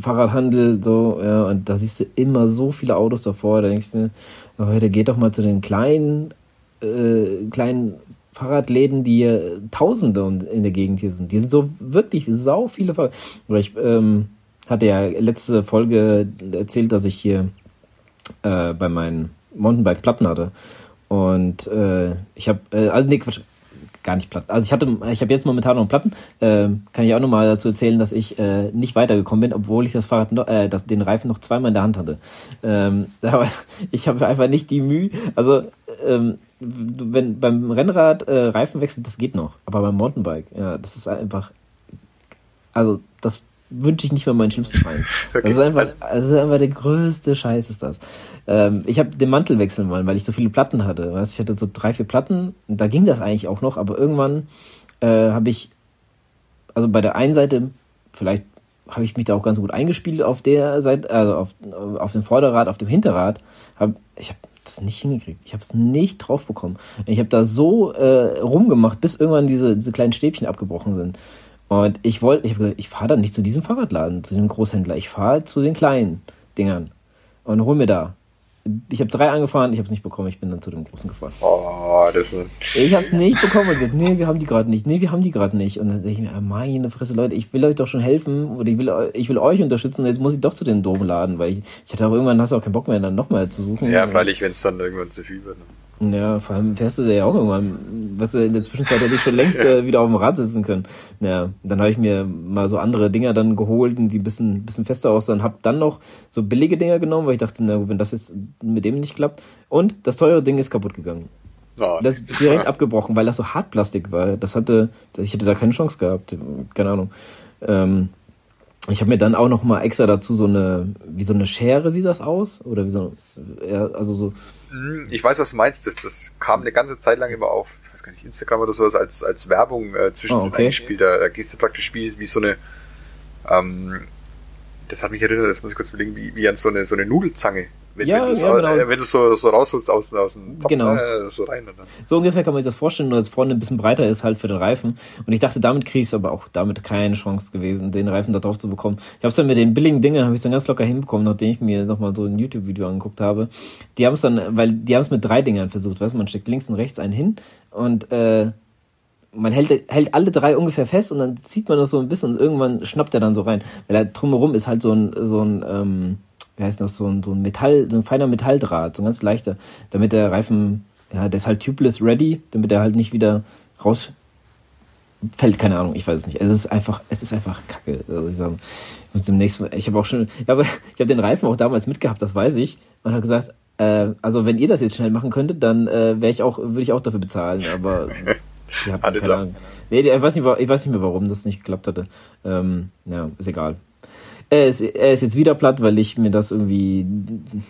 Fahrradhandel, so, ja, und da siehst du immer so viele Autos davor, da denkst du, oh, der geht doch mal zu den kleinen, äh, kleinen Fahrradläden, die hier Tausende in der Gegend hier sind. Die sind so wirklich sau viele Fahrrad. Ich ähm, hatte ja letzte Folge erzählt, dass ich hier äh, bei meinen Mountainbike Platten hatte. Und äh, ich habe, äh, also nee, Quatsch, gar nicht platt. Also ich hatte, ich habe jetzt momentan noch Platten. Äh, kann ich auch noch mal dazu erzählen, dass ich äh, nicht weitergekommen bin, obwohl ich das Fahrrad, noch, äh, das, den Reifen noch zweimal in der Hand hatte. Ähm, aber ich habe einfach nicht die Mühe. Also ähm, wenn beim Rennrad äh, Reifen wechselt, das geht noch. Aber beim Mountainbike, ja, das ist einfach. Also wünsche ich nicht mehr meinen schlimmsten Feind. Das, ist einfach, das ist einfach der größte Scheiß ist das. Ähm, ich habe den Mantel wechseln wollen, weil ich so viele Platten hatte. Weißt? Ich hatte so drei, vier Platten, da ging das eigentlich auch noch, aber irgendwann äh, habe ich, also bei der einen Seite, vielleicht habe ich mich da auch ganz gut eingespielt auf der Seite, also auf, auf dem Vorderrad, auf dem Hinterrad. Hab, ich habe das nicht hingekriegt. Ich habe es nicht drauf bekommen. Ich habe da so äh, rumgemacht, bis irgendwann diese, diese kleinen Stäbchen abgebrochen sind. Und ich wollte, ich habe gesagt, ich fahre dann nicht zu diesem Fahrradladen, zu dem Großhändler. Ich fahre zu den kleinen Dingern und hol mir da. Ich habe drei angefahren, ich habe es nicht bekommen, ich bin dann zu dem großen gefahren. Oh, das ist Ich habe es nicht bekommen und gesagt, nee, wir haben die gerade nicht, nee, wir haben die gerade nicht. Und dann denke ich mir, ah, meine Fresse, Leute, ich will euch doch schon helfen oder ich will, ich will euch unterstützen und jetzt muss ich doch zu den doofen Laden, weil ich, ich hatte auch irgendwann, hast du auch keinen Bock mehr, dann nochmal zu suchen. Ja, freilich, wenn es dann irgendwann zu viel wird. Ne? Ja, vor allem fährst du da ja auch irgendwann. Was du in der Zwischenzeit hätte ich schon längst äh, wieder auf dem Rad sitzen können. Ja, dann habe ich mir mal so andere Dinger dann geholt, die ein bisschen, bisschen fester aussahen. Hab dann noch so billige Dinger genommen, weil ich dachte, na, wenn das jetzt mit dem nicht klappt. Und das teure Ding ist kaputt gegangen. Oh, das ist direkt abgebrochen, weil das so Hartplastik war. Das hatte, ich hätte da keine Chance gehabt. Keine Ahnung. Ähm, ich habe mir dann auch noch mal extra dazu so eine, wie so eine Schere sieht das aus? Oder wie so, ja, also so ich weiß, was du meinst. Das, das kam eine ganze Zeit lang immer auf, ich weiß gar nicht, Instagram oder sowas als, als Werbung äh, zwischen oh, okay. eingespielt. Da, da gehst du praktisch wie, wie so eine, ähm, das hat mich erinnert, das muss ich kurz überlegen, wie, wie an so eine, so eine Nudelzange. Wenn, ja, wenn, ja, genau. wenn du so, so rausholst aus, aus dem Topf, genau. äh, so rein. Dann. So ungefähr kann man sich das vorstellen, nur dass vorne ein bisschen breiter ist halt für den Reifen. Und ich dachte, damit kriegst du aber auch damit keine Chance gewesen, den Reifen da drauf zu bekommen. Ich habe es dann mit den billigen Dingen, habe ich dann ganz locker hinbekommen, nachdem ich mir nochmal so ein YouTube-Video angeguckt habe. Die haben es dann, weil die haben es mit drei Dingern versucht, weißt du, man steckt links und rechts einen hin und äh, man hält, hält alle drei ungefähr fest und dann zieht man das so ein bisschen und irgendwann schnappt er dann so rein. Weil da drumherum ist halt so ein, so ein ähm, wie heißt das, so ein, so ein Metall, so ein feiner Metalldraht, so ein ganz leichter, damit der Reifen, ja, der ist halt tubeless ready, damit er halt nicht wieder rausfällt, keine Ahnung, ich weiß es nicht. Es ist einfach, es ist einfach Kacke. Also ich sage, ich muss demnächst, ich habe auch schon, ja, aber ich habe den Reifen auch damals mitgehabt, das weiß ich, und habe gesagt, äh, also wenn ihr das jetzt schnell machen könntet, dann äh, wäre ich auch, würde ich auch dafür bezahlen, aber ich habe keine Ahnung. Nee, ich weiß, nicht, ich weiß nicht mehr, warum das nicht geklappt hatte. Ähm, ja, ist egal. Er ist, er ist jetzt wieder platt, weil ich mir das irgendwie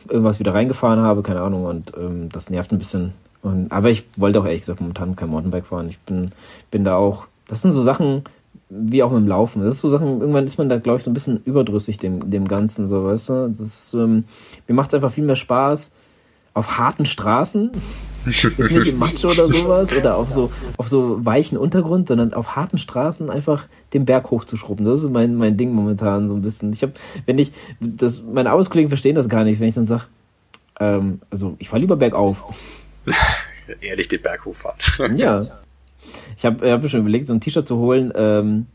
irgendwas wieder reingefahren habe, keine Ahnung, und ähm, das nervt ein bisschen. Und, aber ich wollte auch ehrlich gesagt momentan kein Mountainbike fahren. Ich bin, bin da auch. Das sind so Sachen, wie auch mit dem Laufen. Das ist so Sachen, irgendwann ist man da, glaube ich, so ein bisschen überdrüssig dem, dem Ganzen, so, weißt du? Das ähm, mir macht es einfach viel mehr Spaß auf harten Straßen nicht im Macho oder sowas oder auf so, auf so weichen Untergrund, sondern auf harten Straßen einfach den Berg hochzuschrubben. Das ist mein, mein Ding momentan so ein bisschen. Ich habe, wenn ich, das, meine Arbeitskollegen verstehen das gar nicht, wenn ich dann sage, ähm, also ich fahre lieber bergauf. Ehrlich den Berg hochfahren. ja. Ich habe hab mir schon überlegt, so ein T-Shirt zu holen, ähm,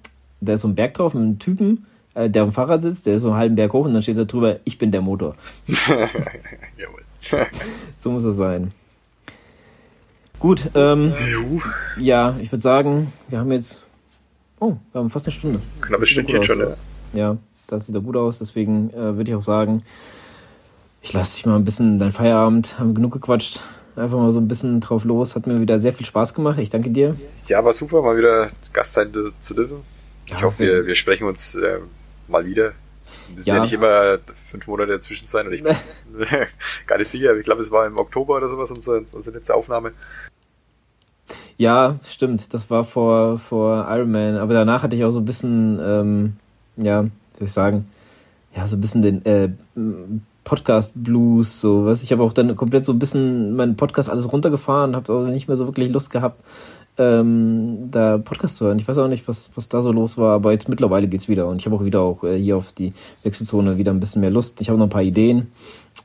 da ist so ein Berg drauf mit einem Typen, äh, der am Fahrrad sitzt, der ist so einen halben Berg hoch und dann steht da drüber, ich bin der Motor. Jawohl. so muss es sein. Gut, ähm, ja, ich würde sagen, wir haben jetzt, oh, wir haben fast eine Stunde. Knappes Stündchen schon, ja. Ja, das sieht doch gut aus, deswegen äh, würde ich auch sagen, ich lasse dich mal ein bisschen dein Feierabend, haben genug gequatscht, einfach mal so ein bisschen drauf los, hat mir wieder sehr viel Spaß gemacht, ich danke dir. Ja, war super, mal wieder Gast sein zu dürfen. Ich ja, hoffe, wir, wir sprechen uns äh, mal wieder. Es ja. ja nicht immer fünf Monate dazwischen sein und ich bin gar nicht sicher. Ich glaube, es war im Oktober oder sowas unsere, unsere letzte Aufnahme. Ja, stimmt. Das war vor, vor Iron Man. Aber danach hatte ich auch so ein bisschen, ähm, ja, soll ich sagen, ja, so ein bisschen den äh, Podcast-Blues, so was. Ich habe auch dann komplett so ein bisschen meinen Podcast alles runtergefahren, habe auch nicht mehr so wirklich Lust gehabt, ähm, da Podcast zu hören. Ich weiß auch nicht, was, was da so los war, aber jetzt mittlerweile geht's wieder und ich habe auch wieder auch äh, hier auf die Wechselzone wieder ein bisschen mehr Lust. Ich habe noch ein paar Ideen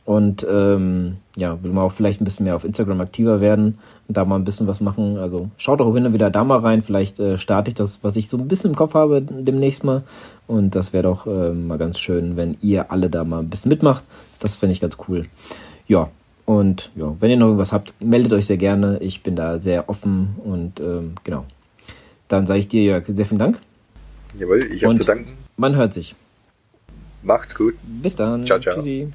und ähm, ja, will mal auch vielleicht ein bisschen mehr auf Instagram aktiver werden und da mal ein bisschen was machen. Also schaut auch hin wieder da mal rein. Vielleicht äh, starte ich das, was ich so ein bisschen im Kopf habe, demnächst mal. Und das wäre doch äh, mal ganz schön, wenn ihr alle da mal ein bisschen mitmacht. Das fände ich ganz cool. Ja, Und ja, wenn ihr noch irgendwas habt, meldet euch sehr gerne. Ich bin da sehr offen und ähm, genau. Dann sage ich dir, Jörg, sehr vielen Dank. Jawohl, ich habe zu danken. Man hört sich. Macht's gut. Bis dann. Ciao, ciao. Tschüssi.